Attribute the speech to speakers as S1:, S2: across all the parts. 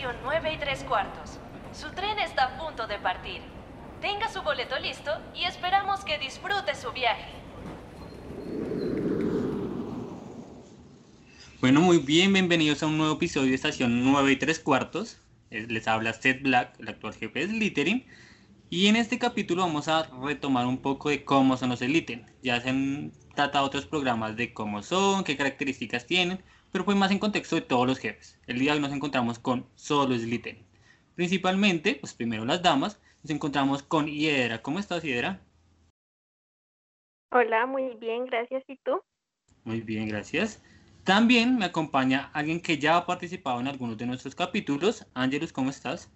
S1: estación 9 y 3 cuartos. Su tren está a punto de partir. Tenga su boleto listo y esperamos que disfrute su viaje.
S2: Bueno, muy bien, bienvenidos a un nuevo episodio de Estación 9 y 3 cuartos. Eh, Les habla Seth Black, el actual jefe de Slytherin. Y en este capítulo vamos a retomar un poco de cómo son los Slytherin. Ya se han tratado otros programas de cómo son, qué características tienen, pero fue más en contexto de todos los jefes. El día de hoy nos encontramos con solo Slytherin. Principalmente, pues primero las damas, nos encontramos con Hiedra. ¿Cómo estás, Hiedra?
S3: Hola, muy bien, gracias. ¿Y tú?
S2: Muy bien, gracias. También me acompaña alguien que ya ha participado en algunos de nuestros capítulos. Ángelus, ¿cómo estás?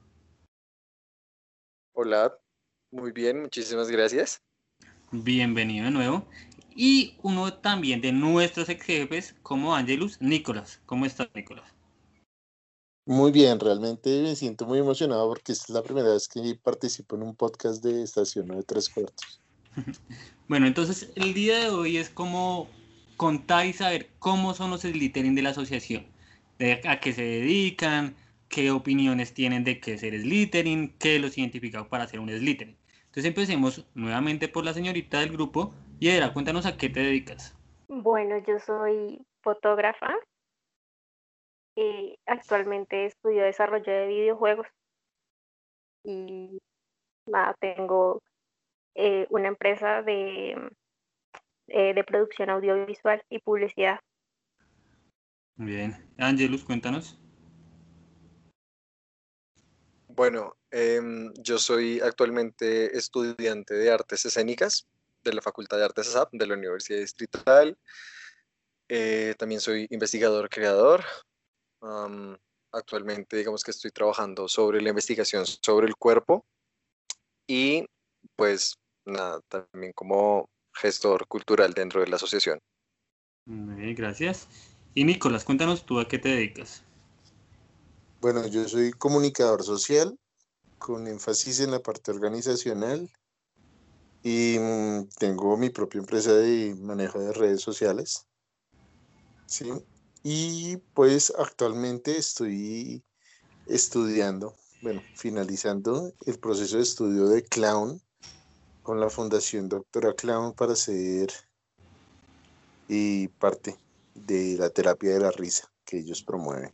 S4: Hola, muy bien, muchísimas gracias.
S2: Bienvenido de nuevo. Y uno también de nuestros ex jefes, como Angelus, Nicolás. ¿Cómo estás, Nicolás?
S5: Muy bien, realmente me siento muy emocionado porque esta es la primera vez que participo en un podcast de Estación de Tres Cuartos.
S2: bueno, entonces el día de hoy es como contar y saber cómo son los Slytherin de la asociación, de a qué se dedican, qué opiniones tienen de qué es ser Slytherin, qué los identifica para ser un Slytherin. Entonces empecemos nuevamente por la señorita del grupo. Hiedra, cuéntanos a qué te dedicas.
S3: Bueno, yo soy fotógrafa. Y actualmente estudio desarrollo de videojuegos. Y nada, tengo eh, una empresa de, eh, de producción audiovisual y publicidad.
S2: Bien. Angelus, cuéntanos.
S4: Bueno, em, yo soy actualmente estudiante de artes escénicas de la Facultad de Artes ASAP de la Universidad Distrital. Eh, también soy investigador creador. Am, actualmente, digamos que estoy trabajando sobre la investigación sobre el cuerpo y, pues, nada, también como gestor cultural dentro de la asociación.
S2: Muy bien, gracias. Y Nicolás, cuéntanos tú a qué te dedicas.
S5: Bueno, yo soy comunicador social con énfasis en la parte organizacional y mm, tengo mi propia empresa de manejo de redes sociales. Sí, y pues actualmente estoy estudiando, bueno, finalizando el proceso de estudio de clown con la Fundación Doctora Clown para ser y parte de la terapia de la risa que ellos promueven.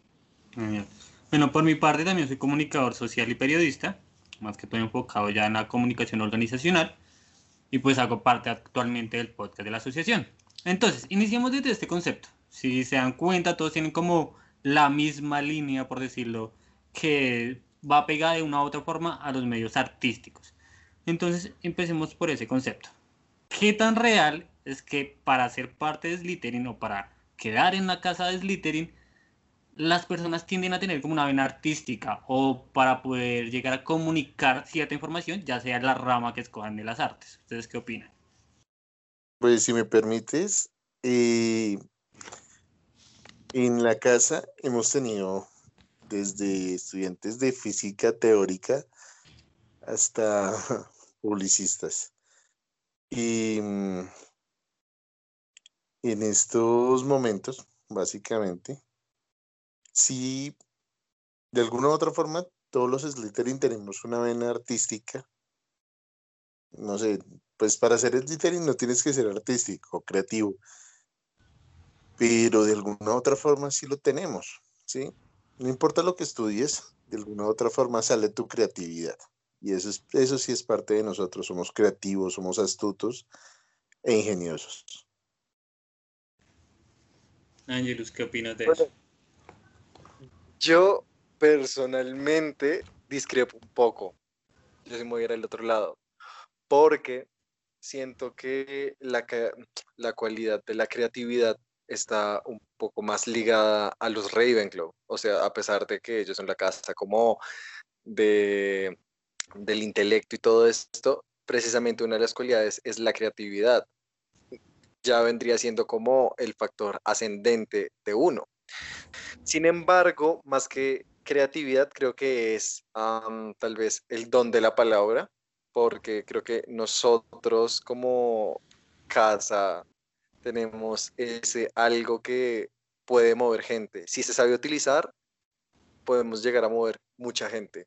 S2: Bueno, por mi parte también soy comunicador social y periodista, más que todo enfocado ya en la comunicación organizacional, y pues hago parte actualmente del podcast de la asociación. Entonces, iniciemos desde este concepto. Si se dan cuenta, todos tienen como la misma línea, por decirlo, que va pegada de una u otra forma a los medios artísticos. Entonces, empecemos por ese concepto. ¿Qué tan real es que para ser parte de Slytherin o para quedar en la casa de Slytherin, las personas tienden a tener como una vena artística o para poder llegar a comunicar cierta información, ya sea la rama que escojan de las artes. ¿Ustedes qué opinan?
S5: Pues si me permites, eh, en la casa hemos tenido desde estudiantes de física teórica hasta publicistas. Y mm, en estos momentos, básicamente, sí, de alguna u otra forma, todos los Slytherin tenemos una vena artística. No sé, pues para ser Slytherin no tienes que ser artístico, creativo, pero de alguna u otra forma sí lo tenemos, ¿sí? No importa lo que estudies, de alguna u otra forma sale tu creatividad. Y eso, es, eso sí es parte de nosotros, somos creativos, somos astutos e ingeniosos.
S2: Ángelus, ¿qué opinas de
S4: Bueno,
S2: eso?
S4: Yo personalmente discrepo un poco. Yo sí me voy a al otro lado. Porque siento que la, la cualidad de la creatividad está un poco más ligada a los Ravenclaw. O sea, a pesar de que ellos son la casa como de, del intelecto y todo esto, precisamente una de las cualidades es la creatividad. Ya vendría siendo como el factor ascendente de uno. Sin embargo, más que creatividad, creo que es tal vez el don de la palabra, porque creo que nosotros como casa tenemos ese algo que puede mover gente. Si se sabe utilizar, podemos llegar a mover mucha gente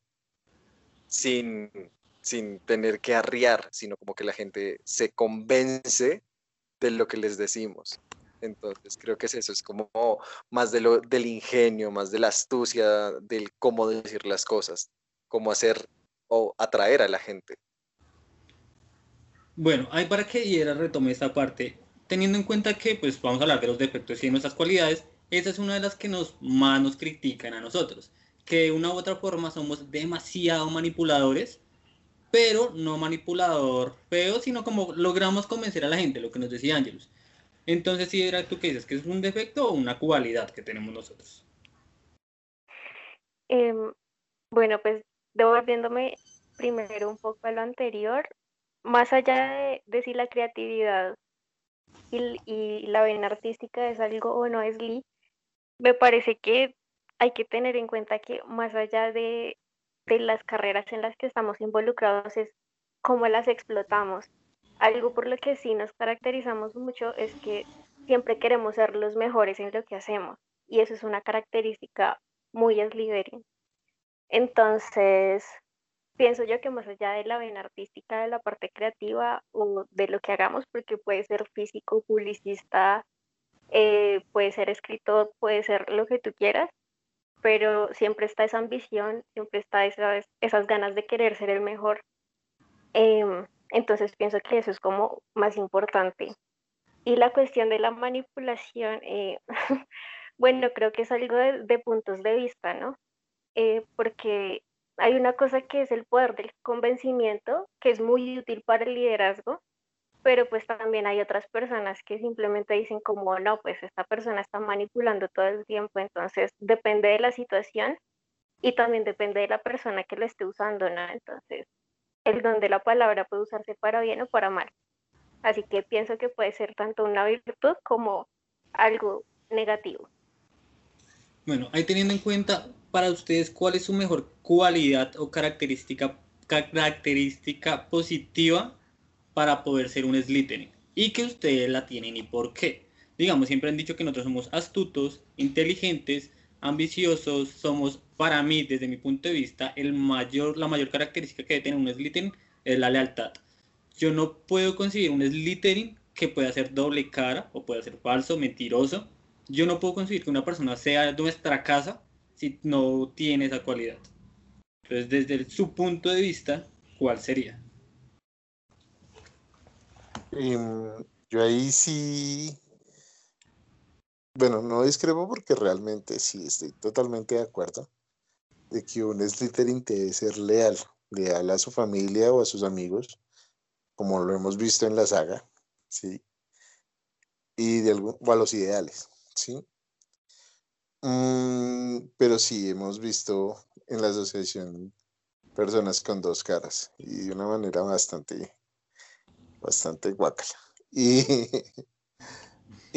S4: sin, sin tener que arriar, sino como que la gente se convence de lo que les decimos. Entonces creo que es eso, es como más de lo, del ingenio, más de la astucia, del cómo decir las cosas, cómo hacer o atraer a la gente.
S2: Bueno, hay para que Hiera retome esta parte, teniendo en cuenta que pues vamos a hablar de los defectos y de nuestras cualidades, esa es una de las que nos más nos critican a nosotros, que de una u otra forma somos demasiado manipuladores, pero no manipulador feo, sino como logramos convencer a la gente, lo que nos decía Ángelus. Entonces, si era tú que dices que es un defecto o una cualidad que tenemos nosotros.
S3: Em, bueno, pues devolviéndome primero un poco a lo anterior, más allá de, decir si la creatividad y, la vena artística es algo o no es Lee, me parece que hay que tener en cuenta que más allá de, de las carreras en las que estamos involucrados es cómo las explotamos. Algo por lo que sí nos caracterizamos mucho es que siempre queremos ser los mejores en lo que hacemos y eso es una característica muy Slytherin. Entonces, pienso yo que más allá de la vena artística, de la parte creativa o de lo que hagamos, porque puede ser físico, publicista, eh, puede ser escritor, puede ser lo que tú quieras, pero siempre está esa ambición, siempre está esas, esas ganas de querer ser el mejor. Em, entonces pienso que eso es como más importante. Y la cuestión de la manipulación, eh, bueno, creo que es algo de, puntos de vista, ¿no? Eh, porque hay una cosa que es el poder del convencimiento, que es muy útil para el liderazgo, pero pues también hay otras personas que simplemente dicen como, no, pues esta persona está manipulando todo el tiempo, entonces depende de la situación y también depende de la persona que lo esté usando, ¿no? Entonces, el don de la palabra puede usarse para bien o para mal. Así que pienso que puede ser tanto una virtud como algo negativo.
S2: Bueno, ahí teniendo en cuenta para ustedes cuál es su mejor cualidad o característica, característica positiva para poder ser un Slytherin y que ustedes la tienen y por qué. Digamos, siempre han dicho que nosotros somos astutos, inteligentes, ambiciosos, somos para mí, desde mi punto de vista, el mayor, la mayor característica que debe tener un Slytherin es la lealtad. Yo no puedo conseguir un Slytherin que pueda ser doble cara o pueda ser falso, mentiroso. Yo no puedo conseguir que una persona sea nuestra casa si no tiene esa cualidad. Entonces, desde su punto de vista, ¿cuál sería?
S5: Em, yo ahí sí, bueno, no discrepo porque realmente sí estoy totalmente de acuerdo de que un Slytherin debe ser leal, leal a su familia o a sus amigos, como lo hemos visto en la saga, ¿sí? Y de algún, o a los ideales, ¿sí? Mm, pero sí, hemos visto en la asociación personas con dos caras y de una manera bastante, bastante guacala.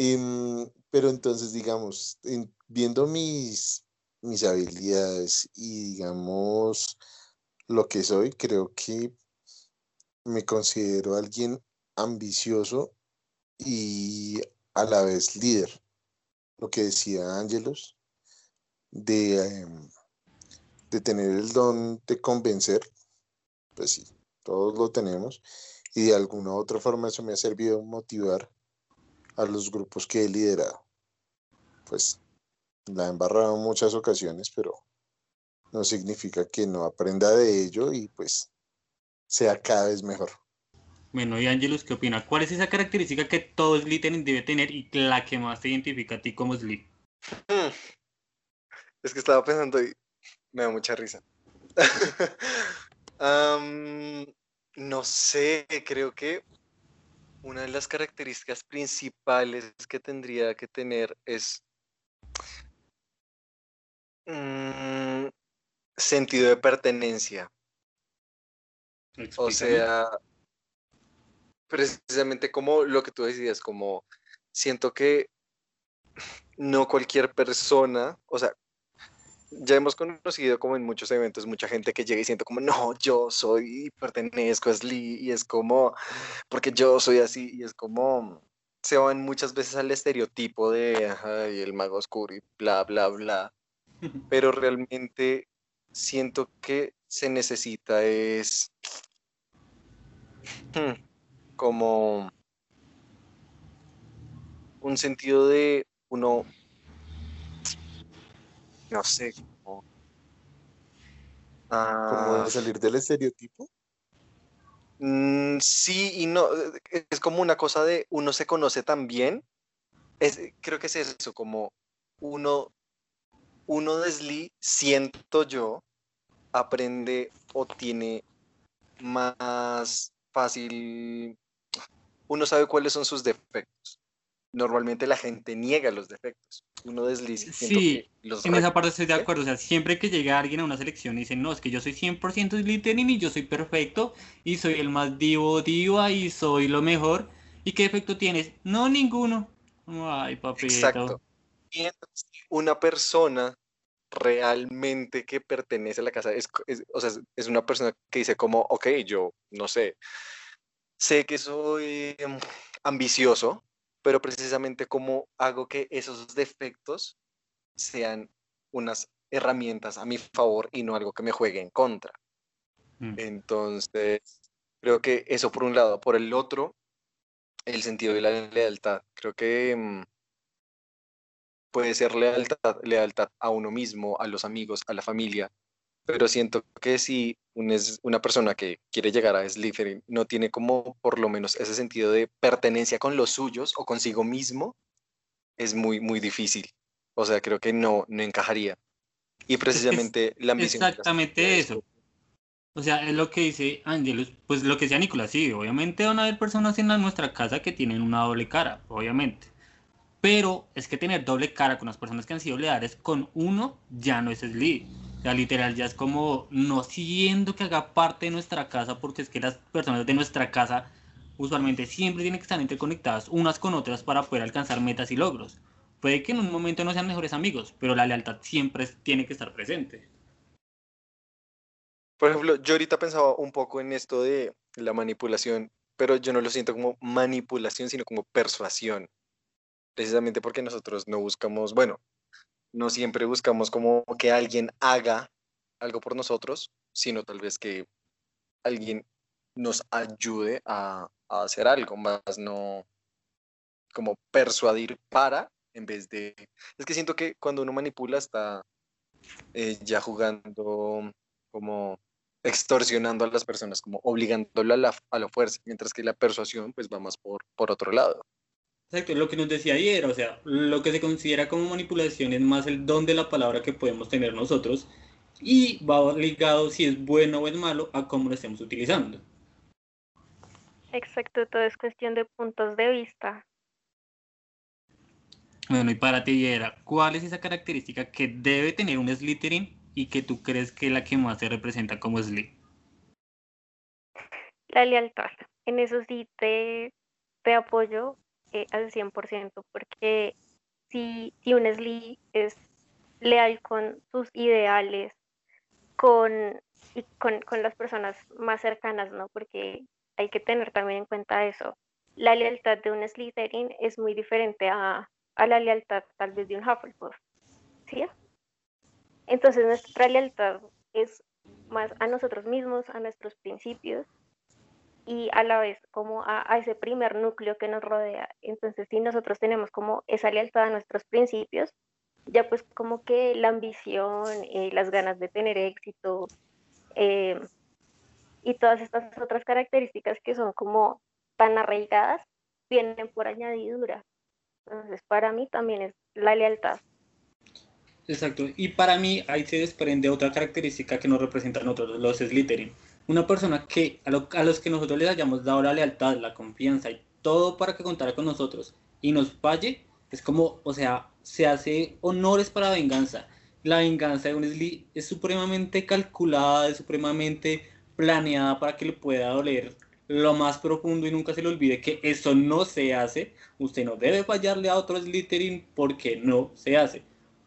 S5: Y, mm, pero entonces, digamos, viendo mis, mis habilidades y, digamos, lo que soy, creo que me considero alguien ambicioso y a la vez líder. Lo que decía Ángelos, de, em, de tener el don de convencer, pues sí, todos lo tenemos, y de alguna u otra forma eso me ha servido motivar a los grupos que he liderado. Pues la he embarrado en muchas ocasiones, pero no significa que no aprenda de ello y pues sea cada vez mejor.
S2: Bueno, y Ángelus, ¿qué opina? ¿Cuál es esa característica que todo Slytherin debe tener y la que más te identifica a ti como Sly?
S4: Hmm. Es que estaba pensando y me da mucha risa. no sé, creo que una de las características principales que tendría que tener es mm, sentido de pertenencia. O sea, precisamente como lo que tú decías, como siento que no cualquier persona, o sea, ya hemos conocido como en muchos eventos mucha gente que llega y siente como, no, yo soy, pertenezco a Sly, y es como, porque yo soy así, y es como, se van muchas veces al estereotipo de, ay, el mago oscuro y bla, bla, bla. pero realmente siento que se necesita es hmm, como un sentido de uno, no sé, como,
S5: Como
S4: ah,
S5: salir del estereotipo.
S4: mm, sí y no, eh, es como una cosa de uno se conoce tan bien, es, creo que es eso, como uno, uno de Slee, siento yo, aprende o tiene más fácil, uno sabe cuáles son sus defectos. Normalmente la gente niega los defectos. Uno desliza.
S2: Sí,
S4: los
S2: en esa parte estoy de
S4: ¿eh?
S2: acuerdo. O sea, siempre que llega alguien a una selección y dice, no, es que yo soy 100% Slytherin y yo soy perfecto y soy el más divo diva y soy lo mejor. ¿Y qué defecto tienes? No, ninguno. Ay, papito.
S4: Exacto. Mientras una persona realmente que pertenece a la casa, es, es- o sea, es- una persona que dice como, ok, yo no sé, sé que soy em, ambicioso, pero precisamente cómo hago que esos defectos sean unas herramientas a mi favor y no algo que me juegue en contra.
S2: Mm.
S4: Entonces, creo que eso por un lado. Por el otro, el sentido de la lealtad. Creo que mm, puede ser lealtad, lealtad a uno mismo, a los amigos, a la familia, pero siento que si un es- una persona que quiere llegar a Slytherin no tiene como por lo menos ese sentido de pertenencia con los suyos o consigo mismo, es muy, muy difícil. O sea, creo que no, no encajaría. Y precisamente la ambición.
S2: Exactamente eso. O sea, es lo que dice Angelus, pues lo que decía Nicolás, sí, obviamente van a haber personas en nuestra casa que tienen una doble cara, obviamente. Pero es que tener doble cara con las personas que han sido leales con uno ya no es Sly. O sea, literal, ya es como no siendo que haga parte de nuestra casa, porque es que las personas de nuestra casa usualmente siempre tienen que estar interconectadas unas con otras para poder alcanzar metas y logros. Puede que en un momento no sean mejores amigos, pero la lealtad siempre tiene que estar presente.
S4: Por ejemplo, yo ahorita pensaba un poco en esto de la manipulación, pero yo no lo siento como manipulación, sino como persuasión. Precisamente porque nosotros no buscamos, bueno, no siempre buscamos como que alguien haga algo por nosotros, sino tal vez que alguien nos ayude a, hacer algo, más no como persuadir para, en vez de... Es que siento que cuando uno manipula está eh, ya jugando como extorsionando a las personas, como obligándolo a la, a la fuerza, mientras que la persuasión pues va más por, por otro lado.
S2: Exacto, lo que nos decía ayer, o sea, lo que se considera como manipulación es más el don de la palabra que podemos tener nosotros y va ligado si es bueno o es malo a cómo lo estemos utilizando.
S3: Exacto, todo es cuestión de puntos de vista.
S2: Bueno, y para ti, Yera, ¿cuál es esa característica que debe tener un Slytherin y que tú crees que es la que más se representa como Sly?
S3: La lealtad. En eso sí te, te apoyo eh, al 100%, porque si, si un Sly es leal con sus ideales, con, y con, con las personas más cercanas, ¿no? Porque hay que tener también en cuenta eso. La lealtad de un Slytherin es muy diferente a, a la lealtad tal vez de un Hufflepuff, ¿sí? Entonces nuestra lealtad es más a nosotros mismos, a nuestros principios y a la vez como a, a ese primer núcleo que nos rodea. Entonces si nosotros tenemos como esa lealtad a nuestros principios, ya pues como que la ambición, eh, las ganas de tener éxito eh, y todas estas otras características que son como tan arraigadas, vienen por añadidura. Entonces para mí también es la lealtad.
S2: Exacto, y para mí ahí se desprende otra característica que nos representa a nosotros, los Slytherin. Una persona que a, lo- a los que nosotros les hayamos dado la lealtad, la confianza y todo para que contara con nosotros y nos falle, es como, o sea, se hace honores para venganza. La venganza de un Sly es supremamente calculada, es supremamente planeada para que le pueda doler lo más profundo y nunca se le olvide que eso no se hace. Usted no debe fallarle a otro Slytherin porque no se hace.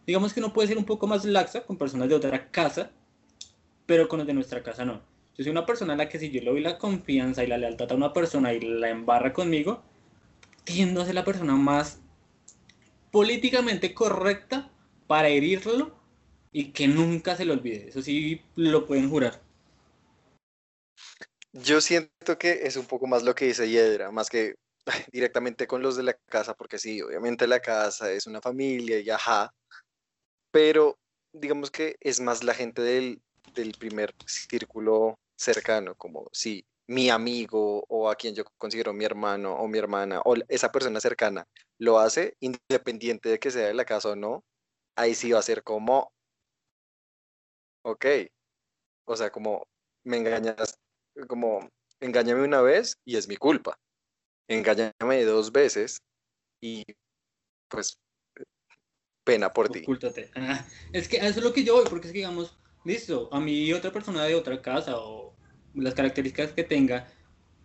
S2: Digamos que uno puede ser un poco más laxa con personas de otra casa, pero con los de nuestra casa no. Yo soy una persona a la que si yo le doy la confianza y la lealtad a una persona y la embarra conmigo, tiendo a ser la persona más políticamente correcta para herirlo y que nunca se le olvide. Eso sí lo pueden jurar.
S4: Yo siento que es un poco más lo que dice Hiedra, más que directamente con los de la casa, porque sí, obviamente la casa es una familia y ajá, pero digamos que es más la gente del, del primer círculo cercano, como si mi amigo o a quien yo considero mi hermano o mi hermana o esa persona cercana lo hace, independiente de que sea de la casa o no, ahí sí va a ser como, ok, o sea, como me engañas, como engáñame una vez y es mi culpa, engáñame dos veces y pues pena por ti.
S2: Ah, es que eso es lo que yo voy, porque es que digamos, listo, a mí otra persona de otra casa o las características que tenga,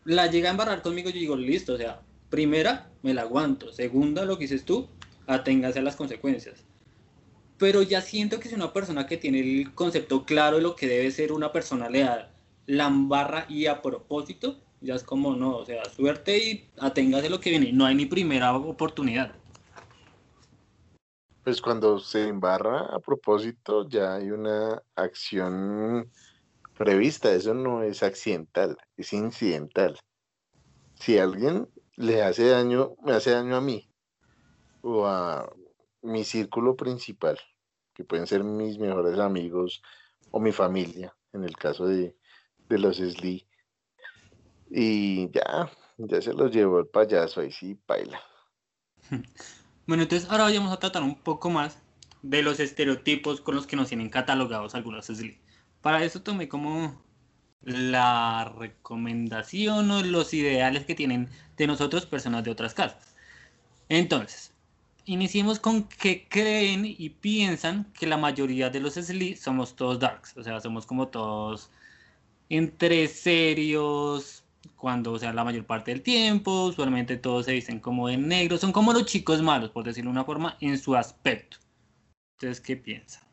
S2: la llega a embarrar conmigo, yo digo, listo, o sea, primera, me la aguanto, segunda, lo que dices tú, aténgase a las consecuencias. Pero ya siento que si una persona que tiene el concepto claro de lo que debe ser una persona leal, la embarra y a propósito, ya es como no, o sea, suerte y aténgase lo que viene, no hay ni primera oportunidad.
S5: Pues cuando se embarra a propósito ya hay una acción prevista, eso no es accidental, es incidental. Si alguien le hace daño, me hace daño a mí o a mi círculo principal, que pueden ser mis mejores amigos o mi familia, en el caso de, de los SLI, y ya, ya se los llevó el payaso, ahí sí, baila.
S2: Bueno, entonces ahora vayamos a tratar un poco más de los estereotipos con los que nos tienen catalogados algunos SLI. Para eso tomé como la recomendación o los ideales que tienen de nosotros personas de otras casas. Entonces, iniciemos con que creen y piensan que la mayoría de los SLI somos todos darks, o sea, somos como todos entre serios, cuando, o sea, la mayor parte del tiempo, usualmente todos se dicen como de negro, son como los chicos malos, por decirlo de una forma, en su aspecto. Entonces, ¿qué piensan?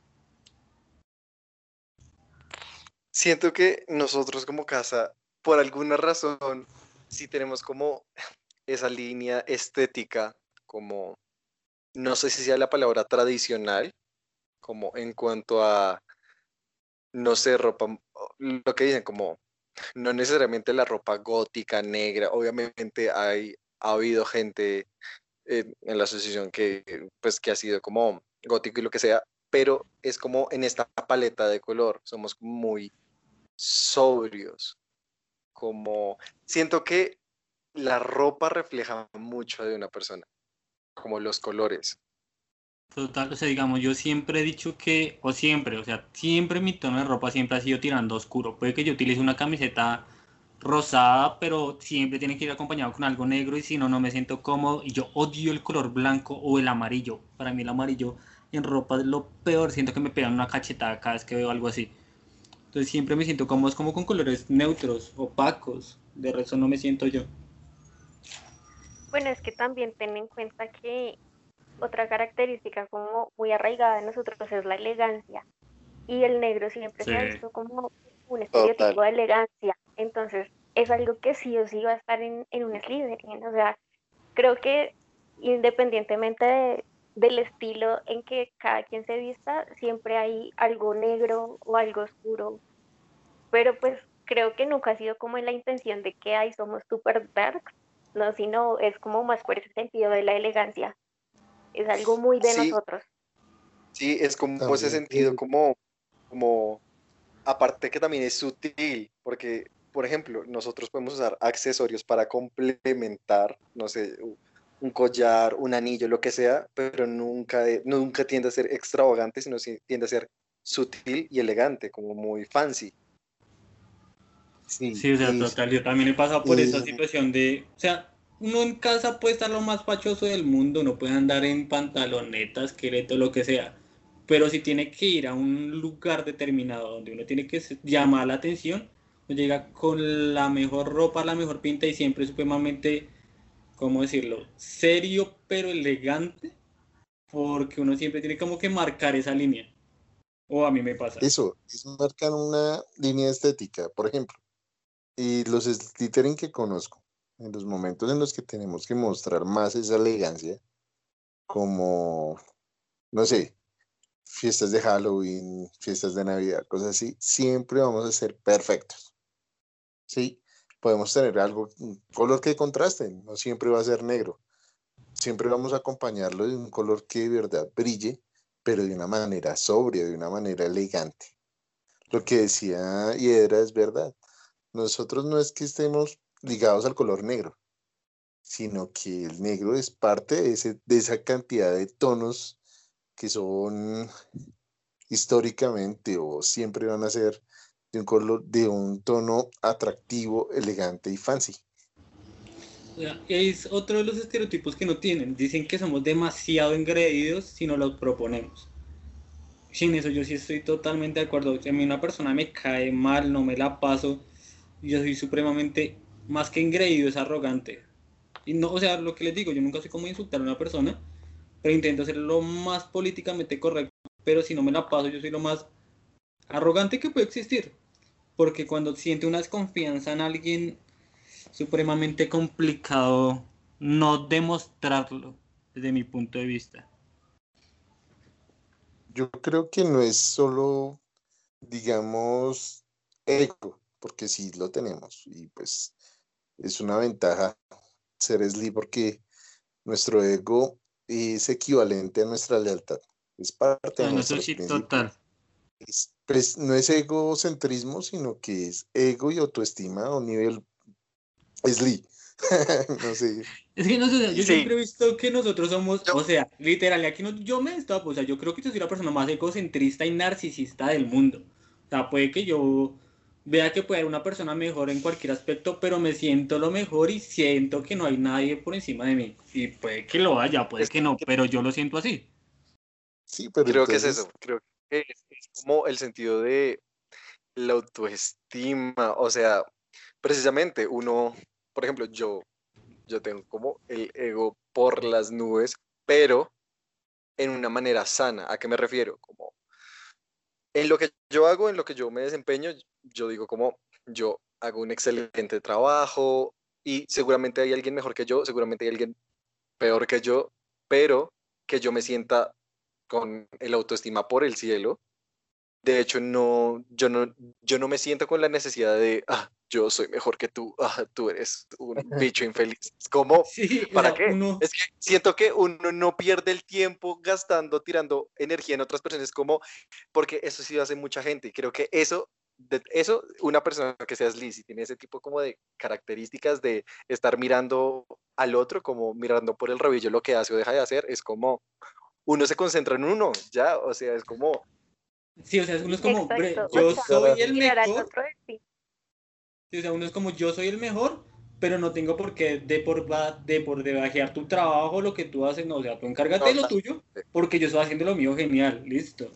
S4: Siento que nosotros como casa, por alguna razón, sí tenemos como esa línea estética, como, no sé si sea la palabra tradicional, como en cuanto a, no sé, ropa, lo que dicen, como, no necesariamente la ropa gótica, negra, obviamente hay, ha habido gente en, la asociación que, pues, que ha sido como gótico y lo que sea, pero es como en esta paleta de color, somos muy sobrios, como siento que la ropa refleja mucho de una persona, como los colores.
S2: Total, o sea, digamos, yo siempre he dicho que, o siempre, o sea, siempre mi tono de ropa siempre ha sido tirando oscuro. Puede que yo utilice una camiseta rosada, pero siempre tiene que ir acompañado con algo negro y si no, no me siento cómodo. Y yo odio el color blanco o el amarillo. Para mí el amarillo en ropa es lo peor. Siento que me pegan una cachetada cada vez que veo algo así. Entonces siempre me siento cómodo, como con colores neutros, opacos. De resto no me siento yo.
S3: Bueno, es que también ten en cuenta que otra característica como muy arraigada en nosotros es la elegancia. Y el negro siempre se ha visto como un estereotipo de elegancia. Entonces, es algo que sí o sí va a estar en, en un Slytherin. O sea, creo que independientemente del estilo en que cada quien se vista, siempre hay algo negro o algo oscuro. Pero pues creo que nunca ha sido como en la intención de que ahí somos super dark, no, sino es como más por ese sentido de la elegancia. Es algo muy de nosotros.
S4: Sí, es como ese sentido, como, como, aparte que también es sutil, porque, por ejemplo, nosotros podemos usar accesorios para complementar, no sé, un collar, un anillo, lo que sea, pero nunca, nunca tiende a ser extravagante, sino tiende a ser sutil y elegante, como muy fancy.
S2: Sí, sí o sea, total, yo también he pasado por esa situación de, o sea, uno en casa puede estar lo más fachoso del mundo, no puede andar en pantalonetas, esqueleto, lo que sea, pero si tiene que ir a un lugar determinado donde uno tiene que llamar la atención, uno llega con la mejor ropa, la mejor pinta y siempre supremamente ¿cómo decirlo? Serio pero elegante, porque uno siempre tiene como que marcar esa línea. O a mí me pasa.
S5: Eso, es marcar una línea estética, por ejemplo. Y los Slytherin que conozco, en los momentos en los que tenemos que mostrar más esa elegancia, como, no sé, fiestas de Halloween, fiestas de Navidad, cosas así, siempre vamos a ser perfectos. ¿Sí? Podemos tener algo, un color que contraste, no siempre va a ser negro. Siempre vamos a acompañarlo de un color que de verdad brille, pero de una manera sobria, de una manera elegante. Lo que decía Hiedra es verdad. Nosotros no es que estemos ligados al color negro, sino que el negro es parte de, ese, de esa cantidad de tonos que son históricamente o siempre van a ser de un color, de un tono atractivo, elegante y fancy.
S2: Es otro de los estereotipos que no tienen. Dicen que somos demasiado engreídos si no los proponemos. Sin eso yo sí estoy totalmente de acuerdo. Si a mí una persona me cae mal, no me la paso, yo soy supremamente, más que engreído, es arrogante. Y no, o sea, lo que les digo, yo nunca sé cómo insultar a una persona, pero intento ser lo más políticamente correcto. Pero si no me la paso, yo soy lo más arrogante que puede existir. Porque cuando siente una desconfianza en alguien, supremamente complicado no demostrarlo, desde mi punto de vista.
S5: Yo creo que no es solo, digamos, ego, porque sí lo tenemos y pues es una ventaja ser Sli porque nuestro ego es equivalente a nuestra lealtad. Es parte de nuestro total. Pues, no es egocentrismo, sino que es ego y autoestima a un nivel Sli. no sé.
S2: Es que no sé, yo siempre he visto que nosotros somos, o sea, literal, aquí no, yo me estaba, o sea, yo creo que yo soy la persona más egocentrista y narcisista del mundo. O sea, puede que yo vea que puede haber una persona mejor en cualquier aspecto, pero me siento lo mejor y siento que no hay nadie por encima de mí. Y puede que lo haya, puede que no, pero yo lo siento así.
S5: Sí, pero
S4: creo que es eso, creo que es, como el sentido de la autoestima, o sea, precisamente uno, por ejemplo, yo, yo tengo como el ego por las nubes, pero en una manera sana. ¿A qué me refiero? Como en lo que yo hago, en lo que yo me desempeño, yo digo como yo hago un excelente trabajo y seguramente hay alguien mejor que yo, seguramente hay alguien peor que yo, pero que yo me sienta con el autoestima por el cielo. De hecho, no, yo, no, yo no me siento con la necesidad de, ah, yo soy mejor que tú, ah, tú eres un bicho infeliz. ¿Cómo? ¿Para qué? Es que siento que uno no pierde el tiempo gastando, tirando energía en otras personas, como, porque eso sí hace mucha gente y creo que eso eso, una persona que sea Liz y tiene ese tipo como de características de estar mirando al otro, como mirando por el rabillo lo que hace o deja de hacer, es como uno se concentra en uno, ya, o sea, es como...
S2: Sí, o sea, uno es como, yo soy el mejor. Sí, o sea, uno es como, yo soy el mejor, pero no tengo por qué de por, de por debajear tu trabajo, lo que tú haces, no, o sea, tú encárgate de lo tuyo, porque yo estoy haciendo lo mío genial, listo.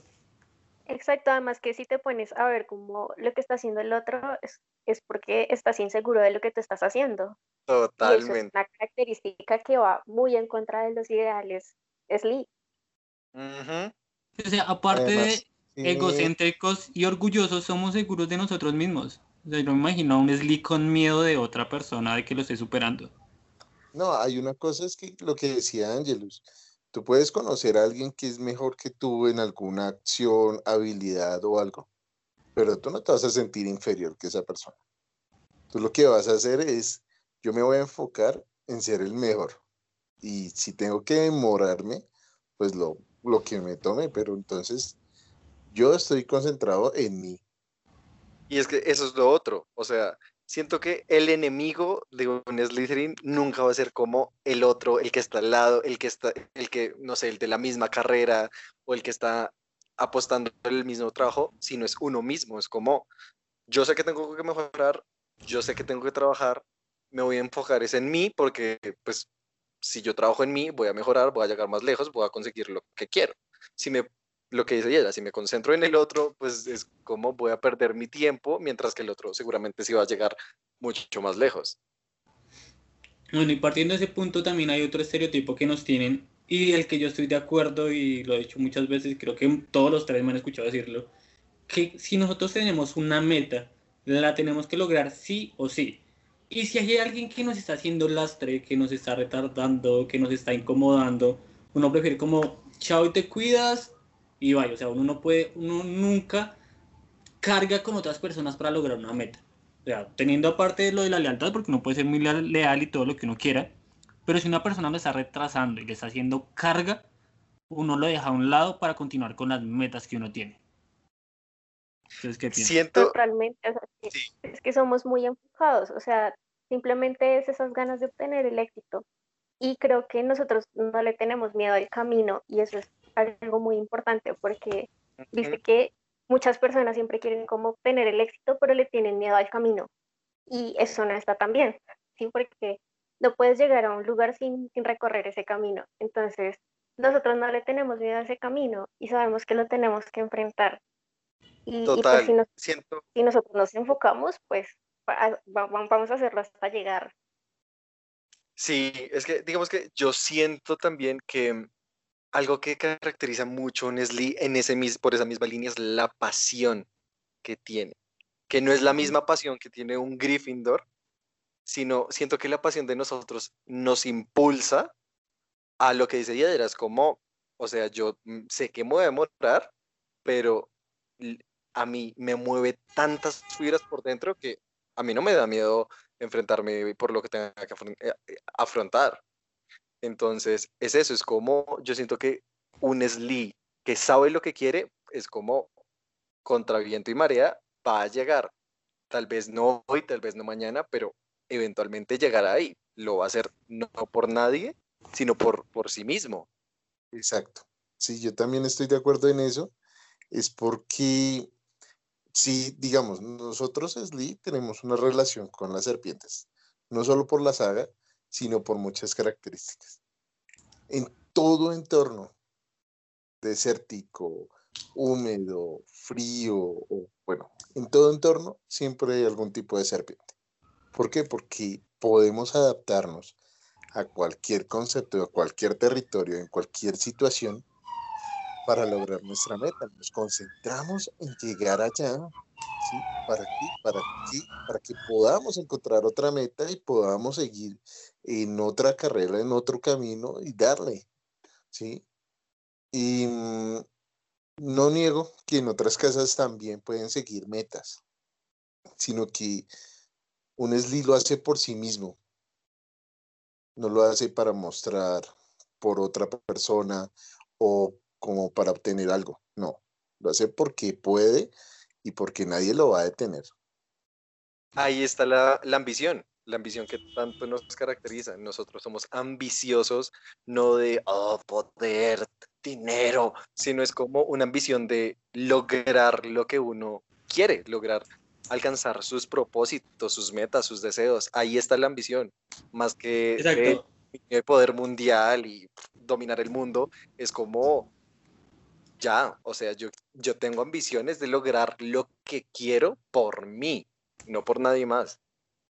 S3: Exacto, además que si te pones a ver cómo lo que está haciendo el otro es, es porque estás inseguro de lo que tú estás haciendo.
S4: Totalmente.
S3: Y eso es una característica que va muy en contra de los ideales Slee.
S2: O sea, aparte de egocéntricos y orgullosos, somos seguros de nosotros mismos. O sea, yo me imagino a un Slee con miedo de otra persona de que lo esté superando.
S5: No, hay una cosa, es que lo que decía Angelus, Tú puedes conocer a alguien que es mejor que tú en alguna acción, habilidad o algo, pero tú no te vas a sentir inferior que esa persona. Tú lo que vas a hacer es, yo me voy a enfocar en ser el mejor. Y si tengo que demorarme, pues lo, lo que me tome, pero entonces yo estoy concentrado en mí.
S4: Y es que eso es lo otro, o sea, siento que el enemigo de un Slytherin nunca va a ser como el otro, el que está al lado, el que está, el que, no sé, el de la misma carrera o el que está apostando por el mismo trabajo, sino es uno mismo. Es como, yo sé que tengo que mejorar, yo sé que tengo que trabajar, me voy a enfocar es en mí porque, pues, si yo trabajo en mí, voy a mejorar, voy a llegar más lejos, voy a conseguir lo que quiero. Si me lo que dice ella, si me concentro en el otro, pues es como voy a perder mi tiempo, mientras que el otro seguramente sí va a llegar mucho más lejos.
S2: Bueno, y partiendo de ese punto también hay otro estereotipo que nos tienen y el que yo estoy de acuerdo y lo he dicho muchas veces, creo que todos los tres me han escuchado decirlo, que si nosotros tenemos una meta, la tenemos que lograr sí o sí. Y si hay alguien que nos está haciendo lastre, que nos está retardando, que nos está incomodando, uno prefiere como, chao y te cuidas, y vaya, o sea, uno no puede, uno nunca carga con otras personas para lograr una meta. O sea, teniendo aparte lo de la lealtad, porque uno puede ser muy leal y todo lo que uno quiera, pero si una persona lo está retrasando y le está haciendo carga, uno lo deja a un lado para continuar con las metas que uno tiene.
S3: Entonces, ¿qué piensas? Siento... Totalmente, es que somos muy enfocados, o sea, simplemente es esas ganas de obtener el éxito. Y creo que nosotros no le tenemos miedo al camino y eso es algo muy importante porque viste que muchas personas siempre quieren como obtener el éxito, pero le tienen miedo al camino. Y eso no está tan bien, ¿sí? Porque no puedes llegar a un lugar sin, sin recorrer ese camino. Entonces, nosotros no le tenemos miedo a ese camino y sabemos que lo tenemos que enfrentar. Y, pues, Total, si, siento... si nosotros nos enfocamos, pues vamos a hacerlo hasta llegar.
S4: Sí, es que digamos que yo siento también que algo que caracteriza mucho a Nestlé en ese, por esa misma línea es la pasión que tiene, que no es la misma pasión que tiene un Gryffindor, sino siento que la pasión de nosotros nos impulsa a lo que dice Yadira, es como, o sea, yo mm, sé que me voy a demorar, pero a mí me mueve tantas fibras por dentro que a mí no me da miedo enfrentarme por lo que tenga que eh, eh, afrontar. Entonces, es eso, es como yo siento que un Slee que sabe lo que quiere es como contra viento y marea va a llegar. Tal vez no hoy, tal vez no mañana, pero eventualmente llegará ahí. Lo va a hacer no por nadie, sino por, por sí mismo.
S5: Exacto. Sí, yo también estoy de acuerdo en eso. Es porque si, digamos, nosotros, Slee, tenemos una relación con las serpientes, no solo por la saga, sino por muchas características. En todo entorno desértico, húmedo, frío, bueno, en todo entorno siempre hay algún tipo de serpiente. ¿Por qué? Porque podemos adaptarnos a cualquier concepto, a cualquier territorio, en cualquier situación, para lograr nuestra meta. Nos concentramos en llegar allá, ¿sí? ¿Para qué? Para qué? Para que podamos encontrar otra meta y podamos seguir en otra carrera, en otro camino y darle, ¿sí? Y mm, no niego que en otras casas también pueden seguir metas, sino que un Esli lo hace por sí mismo, no lo hace para mostrar por otra persona o como para obtener algo. No, lo hace porque puede y porque nadie lo va a detener.
S4: Ahí está la, ambición, la ambición que tanto nos caracteriza. Nosotros somos ambiciosos, no de oh, poder, dinero, sino es como una ambición de lograr lo que uno quiere, lograr alcanzar sus propósitos, sus metas, sus deseos. Ahí está la ambición, más que el poder mundial y dominar el mundo, es como ya, o sea, yo, yo tengo ambiciones de lograr lo que quiero por mí, no por nadie más.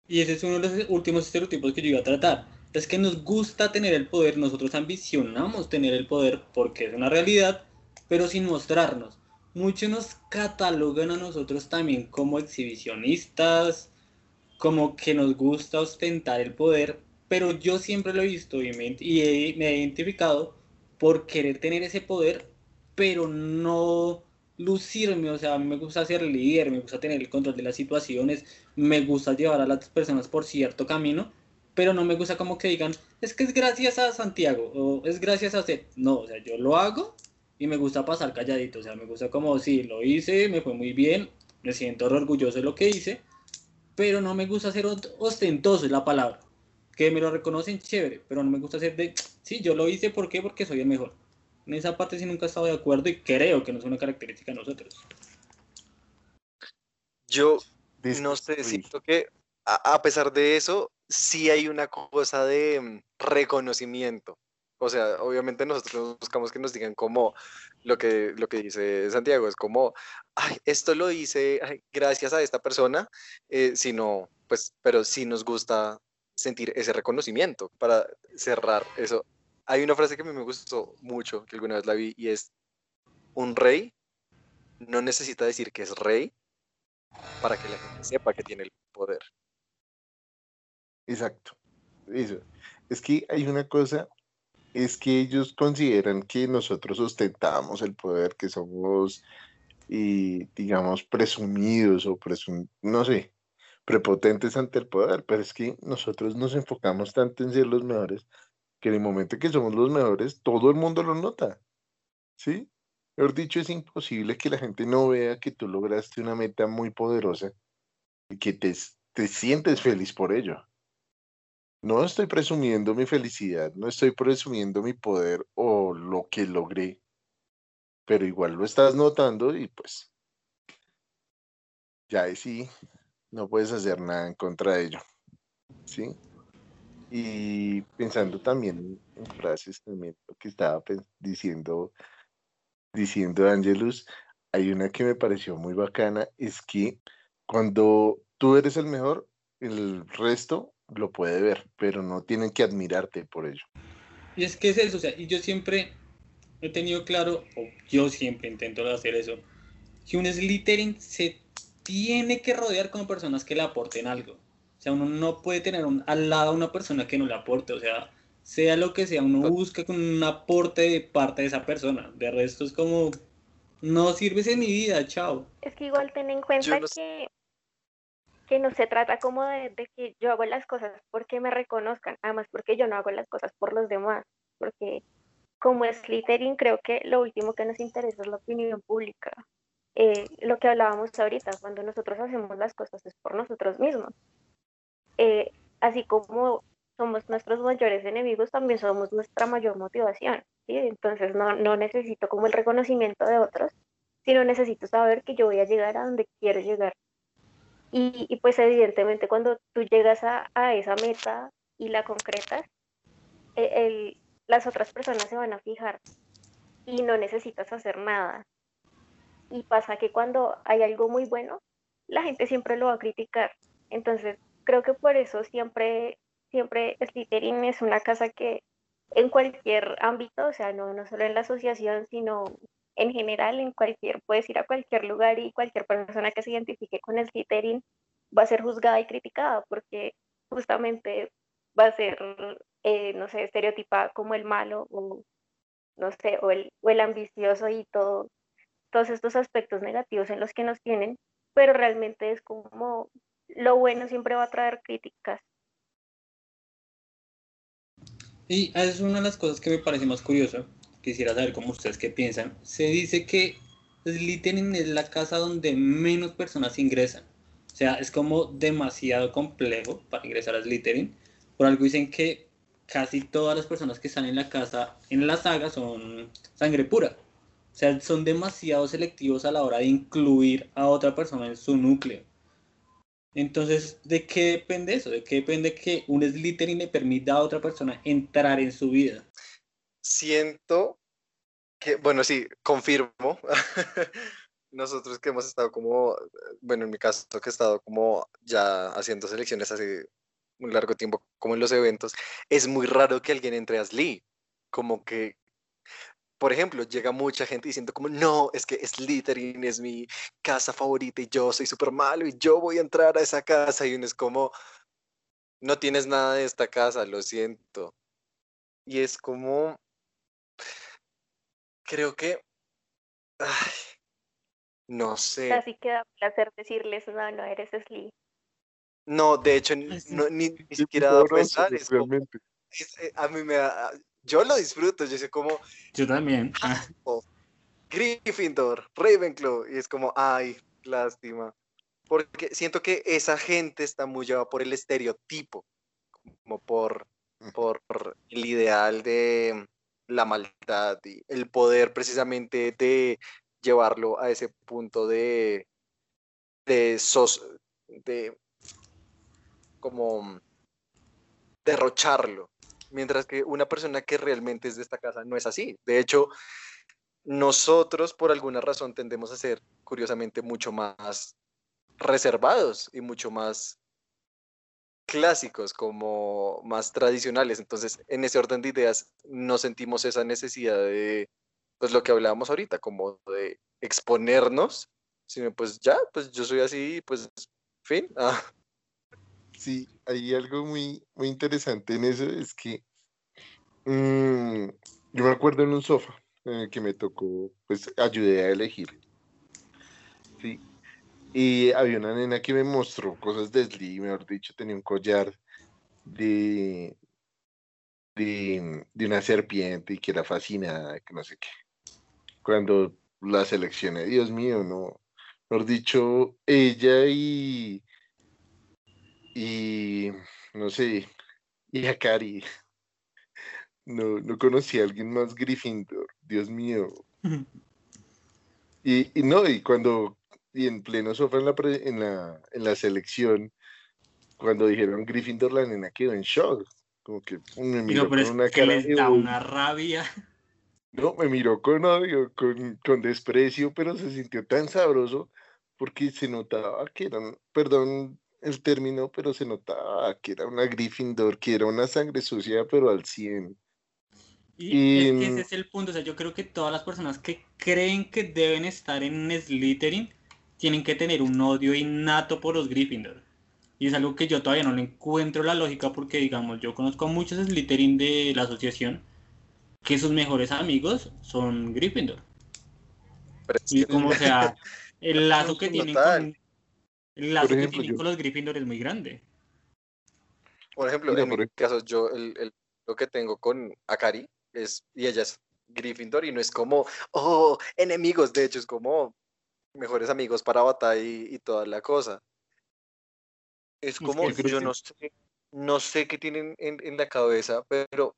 S2: Y ese es uno de los últimos estereotipos que yo iba a tratar. Es que nos gusta tener el poder, nosotros ambicionamos tener el poder porque es una realidad, pero sin mostrarnos. Muchos nos catalogan a nosotros también como exhibicionistas, como que nos gusta ostentar el poder, pero yo siempre lo he visto y me, y me he identificado por querer tener ese poder pero no lucirme, o sea, a mí me gusta ser líder, me gusta tener el control de las situaciones, me gusta llevar a las personas por cierto camino, pero no me gusta como que digan, es que es gracias a Santiago o es gracias a usted. No, o sea, yo lo hago y me gusta pasar calladito, o sea, me gusta como, sí, lo hice, me fue muy bien, me siento orgulloso de lo que hice, pero no me gusta ser ostentoso, es la palabra. Que me lo reconocen chévere, pero no me gusta ser de, sí, yo lo hice, ¿por qué? Porque soy el mejor. En esa parte sí nunca he estado de acuerdo y creo que no es una característica de nosotros.
S4: Yo no sé, siento que a, pesar de eso, sí hay una cosa de mm, reconocimiento. O sea, obviamente nosotros buscamos que nos digan como lo que, lo que dice Santiago, es como, ay, esto lo hice gracias a esta persona, eh, sino, pues, pero sí nos gusta sentir ese reconocimiento para cerrar eso. Hay una frase que a mí me gustó mucho, que alguna vez la vi, y es, un rey no necesita decir que es rey para que la gente sepa que tiene el poder.
S5: Exacto. Es que hay una cosa es que ellos consideran que nosotros ostentamos el poder, que somos, y, digamos, presumidos o presum no sé, prepotentes ante el poder, pero es que nosotros nos enfocamos tanto en ser los mejores que en el momento que somos los mejores, todo el mundo lo nota, ¿sí? Mejor dicho, es imposible que la gente no vea que tú lograste una meta muy poderosa y que te, te sientes feliz por ello. No estoy presumiendo mi felicidad, no estoy presumiendo mi poder o lo que logré, pero igual lo estás notando y pues ya sí, no puedes hacer nada en contra de ello. ¿Sí? Y pensando también en frases también, que estaba diciendo, diciendo Angelus, hay una que me pareció muy bacana, es que cuando tú eres el mejor, el resto lo puede ver, pero no tienen que admirarte por ello.
S2: Y es que es eso, o sea, y yo siempre he tenido claro, o yo siempre intento hacer eso, que un Slytherin se tiene que rodear con personas que le aporten algo. O sea, uno no puede tener al lado a una persona que no le aporte, o sea, sea lo que sea, uno busca con un aporte de parte de esa persona. De resto es como, no sirves en mi vida, chao.
S3: Es que igual ten en cuenta que que no se trata como de, que yo hago las cosas porque me reconozcan, además porque yo no hago las cosas por los demás, porque como es Slytherin creo que lo último que nos interesa es la opinión pública. Eh, lo que hablábamos ahorita, cuando nosotros hacemos las cosas es por nosotros mismos. Eh, así como somos nuestros mayores enemigos, también somos nuestra mayor motivación. ¿sí? Entonces no, no necesito como el reconocimiento de otros, sino necesito saber que yo voy a llegar a donde quiero llegar y, pues evidentemente cuando tú llegas a, esa meta y la concretas, e, las otras personas se van a fijar y no necesitas hacer nada. Y pasa que cuando hay algo muy bueno, la gente siempre lo va a criticar. Entonces, creo que por eso siempre, siempre Slytherin es una casa que en cualquier ámbito, o sea, no, no solo en la asociación, sino en general, en cualquier, puedes ir a cualquier lugar y cualquier persona que se identifique con Slytherin va a ser juzgada y criticada porque justamente va a ser, eh, no sé, estereotipada como el malo o, no sé, o el, o el ambicioso y todo, todos estos aspectos negativos en los que nos tienen, pero realmente es como lo bueno siempre va a traer críticas.
S2: Y es una de las cosas que me parece más curioso, quisiera saber cómo ustedes qué piensan. Se dice que Slytherin es la casa donde menos personas ingresan. O sea, es como demasiado complejo para ingresar a Slytherin. Por algo dicen que casi todas las personas que están en la casa, en la saga, son sangre pura. O sea, son demasiado selectivos a la hora de incluir a otra persona en su núcleo. Entonces, ¿de qué depende eso? ¿De qué depende que un Slytherin le permita a otra persona entrar en su vida?
S4: siento que, bueno, sí, confirmo. Nosotros que hemos estado como, bueno, en mi caso que he estado como ya haciendo selecciones hace un largo tiempo, como en los eventos, es muy raro que alguien entre a Slee. Como que, por ejemplo, llega mucha gente diciendo como, no, es que Slytherin es mi casa favorita y yo soy súper malo y yo voy a entrar a esa casa y uno es como, no tienes nada de esta casa, lo siento. Y es como, creo que. no sé.
S3: Así que da placer decirles, no, no eres Slee.
S4: No, de hecho, ni, siquiera da pesar. Eh, a mí me da, yo lo disfruto, yo sé como...
S2: Yo también. Ah.
S4: Gryffindor, Ravenclaw, y es como, ay, lástima. Porque siento que esa gente está muy llevada por el estereotipo, como por, por el ideal de, la maldad y el poder precisamente de llevarlo a ese punto de, de, sos, de como derrocharlo. Mientras que una persona que realmente es de esta casa no es así. De hecho, nosotros por alguna razón tendemos a ser, curiosamente, mucho más reservados y mucho más clásicos, como más tradicionales. Entonces, en ese orden de ideas, no sentimos esa necesidad de, pues lo que hablábamos ahorita, como de exponernos, sino pues ya, pues yo soy así, pues fin. Ah.
S5: Sí, hay algo muy, muy interesante en eso, es que Mm, yo me acuerdo en un sofá el que me tocó, pues ayudé a elegir. Sí. Y había una nena que me mostró cosas de Slee, mejor dicho, tenía un collar de, de, de una serpiente y que era fascinada, que no sé qué. Cuando la seleccioné, Dios mío, no. Mejor dicho, ella y. Y. No sé. Y a Cari. No, no conocí a alguien más Gryffindor. Dios mío. Y, y no, y cuando. Y en pleno sofá en la, pre- en la, en la selección, cuando dijeron Gryffindor, la nena quedó en shock. Como que me miró
S2: pero
S5: con una
S2: que
S5: cara
S2: les
S5: de
S2: da
S5: odio.
S2: una rabia.
S5: No, me miró con odio, con, con desprecio, pero se sintió tan sabroso porque se notaba que eran, perdón el término, pero se notaba que era una Gryffindor, que era una sangre sucia, pero al 100.
S2: Y,
S5: Y,
S2: es que ese es el punto. O sea, yo creo que todas las personas que creen que deben estar en Slytherin tienen que tener un odio innato por los Gryffindor. Y es algo que yo todavía no le encuentro la lógica porque, digamos, yo conozco a muchos Slytherin de la asociación que sus mejores amigos son Gryffindor.
S4: Pero
S2: Y como, o sea, el lazo que tienen con, el lazo
S5: Por
S2: que
S5: ejemplo,
S2: tienen
S5: yo-
S2: con los Gryffindor es muy grande.
S4: Por ejemplo,
S5: Mira,
S4: en
S5: por
S4: mi caso, yo el, el- lo que tengo con Akari es, y ella es Gryffindor, y no es como, oh, enemigos, de hecho, es como mejores amigos para batalla y, y toda la cosa. Es
S2: Es
S4: como,
S2: que
S5: sí.
S4: yo no sé, no sé qué tienen en, en la cabeza, pero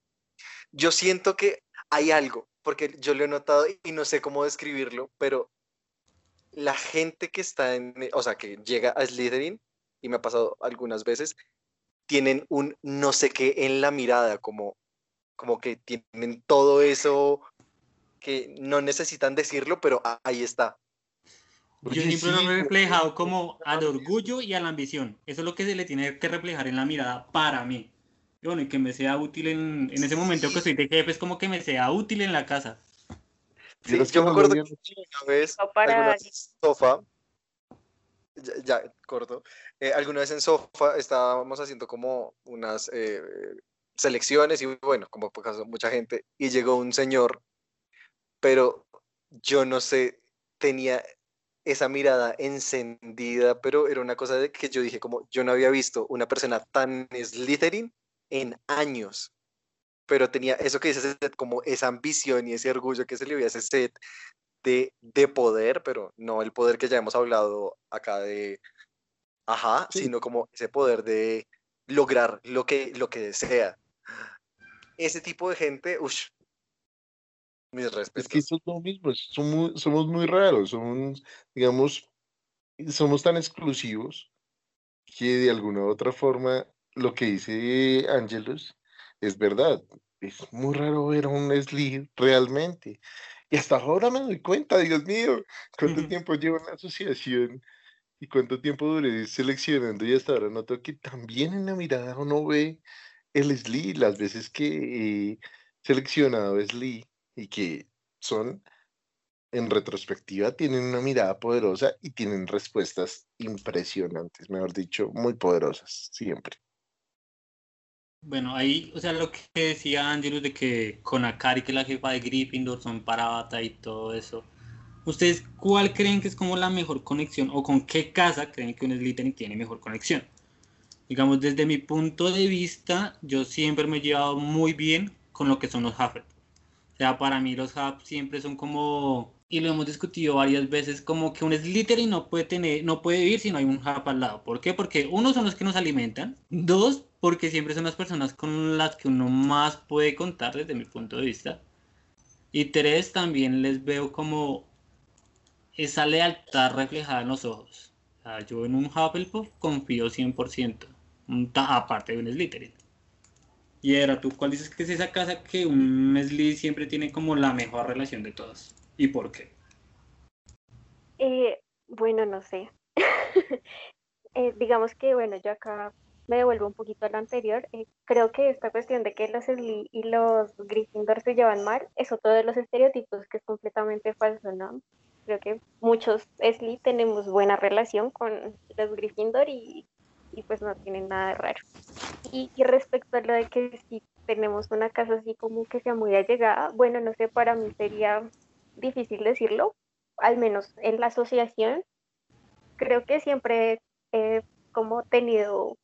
S4: yo siento que hay algo, porque yo lo he notado y no sé cómo describirlo, pero la gente que está en, o sea, que llega a Slytherin, y me ha pasado algunas veces, tienen un no sé qué en la mirada, como, como que tienen todo eso que no necesitan decirlo, pero ahí está.
S2: Yo
S5: Oye,
S2: siempre lo
S5: sí,
S2: he reflejado como al orgullo y a la ambición. Eso es lo que se le tiene que reflejar en la mirada para mí. Y bueno, y que me sea útil en, en ese momento que estoy de jefe, es como que me sea útil en la casa.
S4: Sí, yo
S5: que
S4: me acuerdo que una vez,
S3: No para-
S4: alguna vez en sofá, ya, ya, corto, eh, alguna vez en sofá estábamos haciendo como unas eh, selecciones y bueno, como por caso mucha gente, y llegó un señor, pero yo no sé, tenía esa mirada encendida, pero era una cosa de que yo dije como, yo no había visto una persona tan Slytherin en años, pero tenía eso que dice Seth, como esa ambición y ese orgullo que se le veía a ese set de, de poder, pero no el poder que ya hemos hablado acá de, ajá,
S5: Sí.
S4: sino como ese poder de lograr lo que, lo que desea. Ese tipo de gente, uff, mis respetos.
S5: Es que es lo mismo, somos, somos muy raros, somos, digamos, somos tan exclusivos que de alguna u otra forma lo que dice Ángelos es verdad. Es muy raro ver a un Leslie realmente. Y hasta ahora me doy cuenta, Dios mío, cuánto tiempo llevo en la asociación y cuánto tiempo duré seleccionando y hasta ahora noto que también en la mirada uno ve el Slee, las veces que he seleccionado Slee y que son en retrospectiva tienen una mirada poderosa y tienen respuestas impresionantes, mejor dicho, muy poderosas, siempre.
S2: Bueno, ahí, o sea, lo que decía Angelus de que con Akari, que es la jefa de Gryffindor, son Parvata y todo eso. ¿Ustedes cuál creen que es como la mejor conexión o con qué casa creen que un Slytherin tiene mejor conexión? Digamos, desde mi punto de vista, yo siempre me he llevado muy bien con lo que son los Hufflepuff. O sea, para mí los Huff siempre son como, y lo hemos discutido varias veces, como que un Slytherin no puede tener, no puede vivir si no hay un Huff al lado. ¿Por qué? Porque uno son los que nos alimentan, dos, porque siempre son las personas con las que uno más puede contar desde mi punto de vista. Y tres, también les veo como esa lealtad reflejada en los ojos. O sea, yo en un Hufflepuff confío 100%, un ta- aparte de un Slytherin. Y era tú, ¿cuál dices que es esa casa que un Sly siempre tiene como la mejor relación de todas? ¿Y por qué?
S3: Eh, bueno, no sé. Eh, digamos que, bueno, yo acá me devuelvo un poquito a lo anterior. eh, creo que esta cuestión de que los Sly y los Gryffindor se llevan mal es otro de los estereotipos que es completamente falso, ¿no? Creo que muchos Sly tenemos buena relación con los Gryffindor y, y pues no tienen nada de raro. Y, y respecto a lo de que si tenemos una casa así como que sea muy allegada. Bueno, no sé, para mí sería difícil decirlo, al menos en la asociación. Creo que siempre he como tenido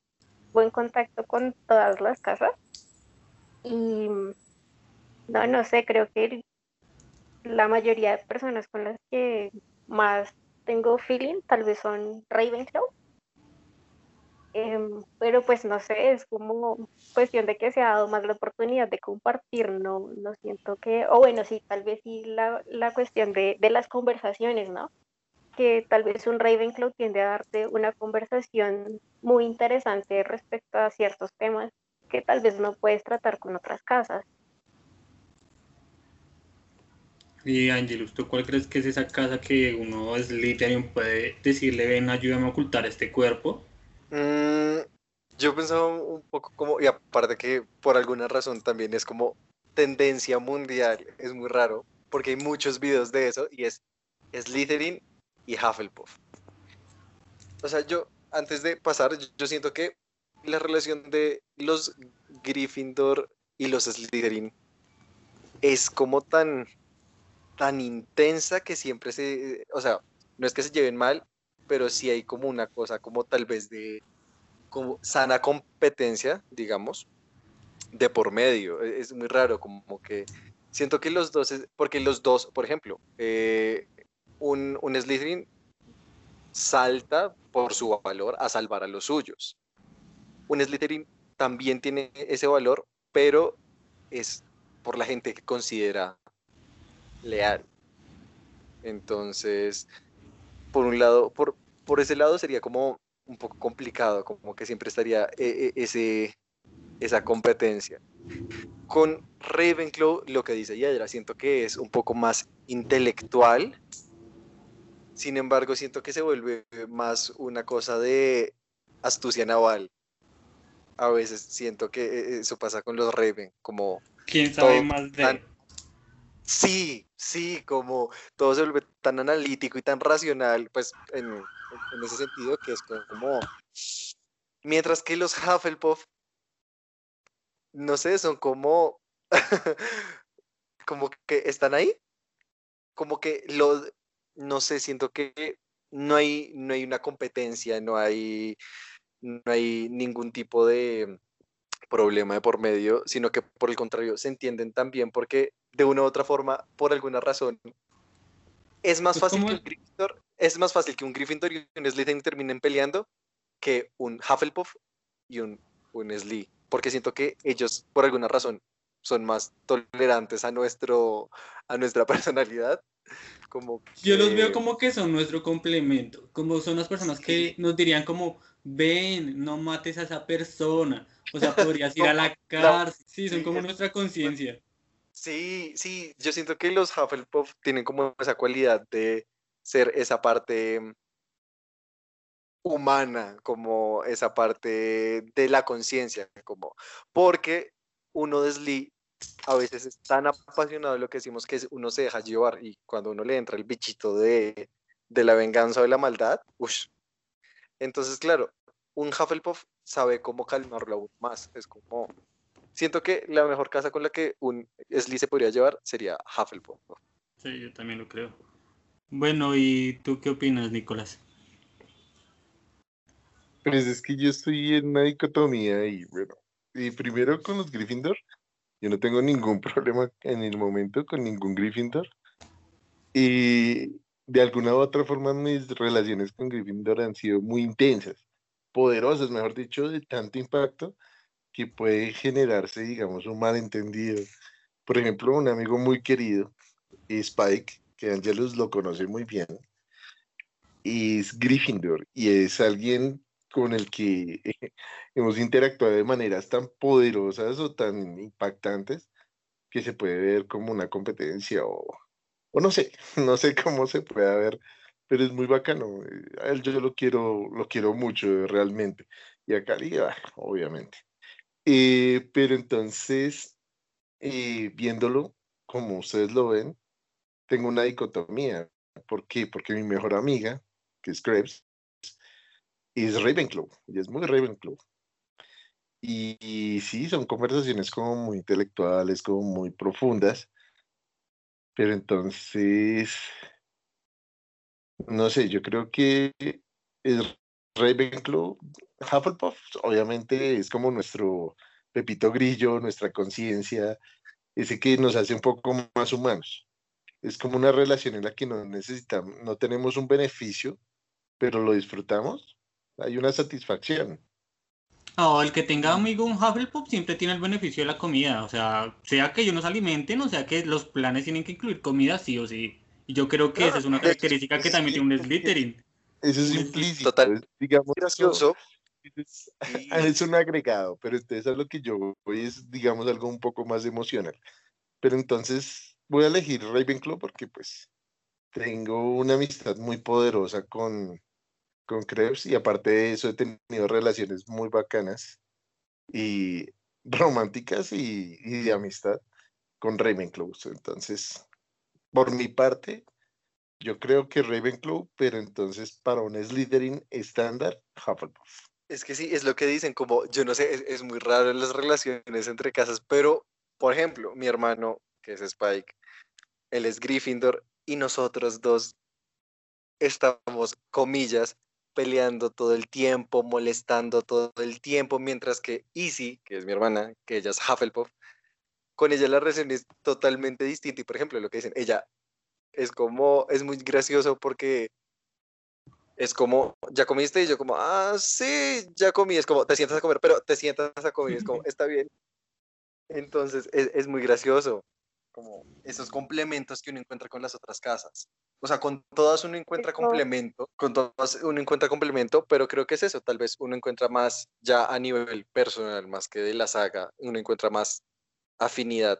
S3: buen contacto con todas las casas. Y no, no sé, creo que la mayoría de personas con las que más tengo feeling tal vez son Ravenclaw Em, pero pues no sé, es como cuestión de que se ha dado más la oportunidad de compartir, no, no siento que, o bueno, sí, tal vez sí la, la cuestión de, de, las conversaciones, ¿no? Que tal vez un Ravenclaw tiende a darte una conversación muy interesante respecto a ciertos temas que tal vez no puedes tratar con otras casas.
S2: Y Angelus, ¿tú cuál crees que es esa casa que uno Slytherin puede decirle, ven, ayúdame a ocultar este cuerpo?
S4: Mm, yo pensaba un poco como, y aparte que por alguna razón también es como tendencia mundial, es muy raro, porque hay muchos videos de eso y es Slytherin y Hufflepuff. O sea, yo, antes de pasar, yo siento que la relación de los Gryffindor y los Slytherin es como tan, tan intensa que siempre se, o sea, no es que se lleven mal, pero sí hay como una cosa como tal vez de como sana competencia, digamos, de por medio. E-, es muy raro, como que siento que los dos, porque los dos, por ejemplo, eh, un, un Slytherin salta por su valor a salvar a los suyos. Un Slytherin también tiene ese valor, pero es por la gente que considera leal. Entonces, por un lado, por, por ese lado sería como un poco complicado, como que siempre estaría eh, eh, ese, esa competencia. Con Ravenclaw, lo que dice Yadra, siento que es un poco más intelectual, sin embargo, siento que se vuelve más una cosa de astucia naval. A veces siento que eh, eso pasa con los Raven, como...
S2: ¿Quién sabe más de...?
S4: Sí, sí, como todo se vuelve tan analítico y tan racional, pues en, en ese sentido que es como... Mientras que los Hufflepuff, no sé, son como... como que están ahí. Como que lo... No sé, siento que no hay, no hay una competencia, no hay, no hay ningún tipo de problema de por medio, sino que por el contrario se entienden también porque de una u otra forma, por alguna razón, es más pues, fácil que un Gryffindor, es más fácil que un Gryffindor y un Slytherin terminen peleando que un Hufflepuff y un, un Sly, porque siento que ellos por alguna razón son más tolerantes a nuestro a nuestra personalidad. Como
S2: Yo los veo como que son nuestro complemento, como son las personas que nos dirían como, ven, no mates a esa persona, o sea, podrías ir a la cárcel, sí, son como nuestra conciencia.
S4: Sí, sí, yo siento que los Hufflepuff tienen como esa cualidad de ser esa parte humana, como esa parte de la conciencia, como porque uno de Sly a veces es tan apasionado de lo que decimos que uno se deja llevar y cuando uno le entra el bichito de, de la venganza o de la maldad, uff. Entonces, claro, un Hufflepuff sabe cómo calmarlo aún más, es como siento que la mejor casa con la que un Sly se podría llevar sería Hufflepuff.
S2: Sí, yo también lo creo. Bueno, ¿y tú qué opinas, Nicolás?
S5: Pues es que yo estoy en una dicotomía y bueno, y primero con los Gryffindor, yo no tengo ningún problema en el momento con ningún Gryffindor. Y de alguna u otra forma mis relaciones con Gryffindor han sido muy intensas, poderosas, mejor dicho, de tanto impacto que puede generarse, digamos, un malentendido. Por ejemplo, un amigo muy querido, Spike, que Angelus lo conoce muy bien, es Gryffindor y es alguien con el que hemos interactuado de maneras tan poderosas o tan impactantes que se puede ver como una competencia o, o no sé, no sé cómo se puede ver, pero es muy bacano. A él yo lo quiero, lo quiero mucho realmente. Y a Cali, ah, obviamente. Eh, pero entonces, eh, viéndolo como ustedes lo ven, tengo una dicotomía. ¿Por qué? Porque mi mejor amiga, que es Krebs, es Ravenclaw, y es muy Ravenclaw. Y, y sí, son conversaciones como muy intelectuales, como muy profundas. Pero entonces, no sé, yo creo que es Ravenclaw, Hufflepuff, obviamente es como nuestro Pepito Grillo, nuestra conciencia, ese que nos hace un poco más humanos. Es como una relación en la que no necesitamos, no tenemos un beneficio, pero lo disfrutamos. Hay una satisfacción.
S2: O el que tenga amigo un Hufflepuff siempre tiene el beneficio de la comida. O sea, sea que ellos nos alimenten, o sea que los planes tienen que incluir comida sí o sí. Y yo creo que esa es una característica que también tiene un Slytherin.
S5: Eso es implícito.
S4: total.
S5: es, digamos,
S4: gracioso.
S5: es, es un agregado, pero entonces a lo que yo voy es, digamos, algo un poco más emocional. Pero entonces voy a elegir Ravenclaw porque pues tengo una amistad muy poderosa con, con Krebs y aparte de eso he tenido relaciones muy bacanas y románticas y, y de amistad con Ravenclaw. Entonces, por mi parte, yo creo que Ravenclaw, pero entonces para un Slytherin estándar, Hufflepuff.
S4: Es que sí, es lo que dicen, como, yo no sé, es, es muy raro las relaciones entre casas, pero, por ejemplo, mi hermano, que es Spike, él es Gryffindor, y nosotros dos estamos, comillas, peleando todo el tiempo, molestando todo el tiempo, mientras que Izzy, que es mi hermana, que ella es Hufflepuff, con ella la relación es totalmente distinta, y por ejemplo, lo que dicen, ella es como, es muy gracioso porque es como, ¿ya comiste? Y yo como, ah, sí, ya comí. Es como, te sientas a comer, pero te sientas a comer. Es como, está bien. Entonces, es, es muy gracioso. Como esos complementos que uno encuentra con las otras casas. O sea, con todas uno encuentra
S3: Eso-
S4: complemento, con todas uno encuentra complemento, pero creo que es eso. Tal vez uno encuentra más ya a nivel personal, más que de la saga, uno encuentra más afinidad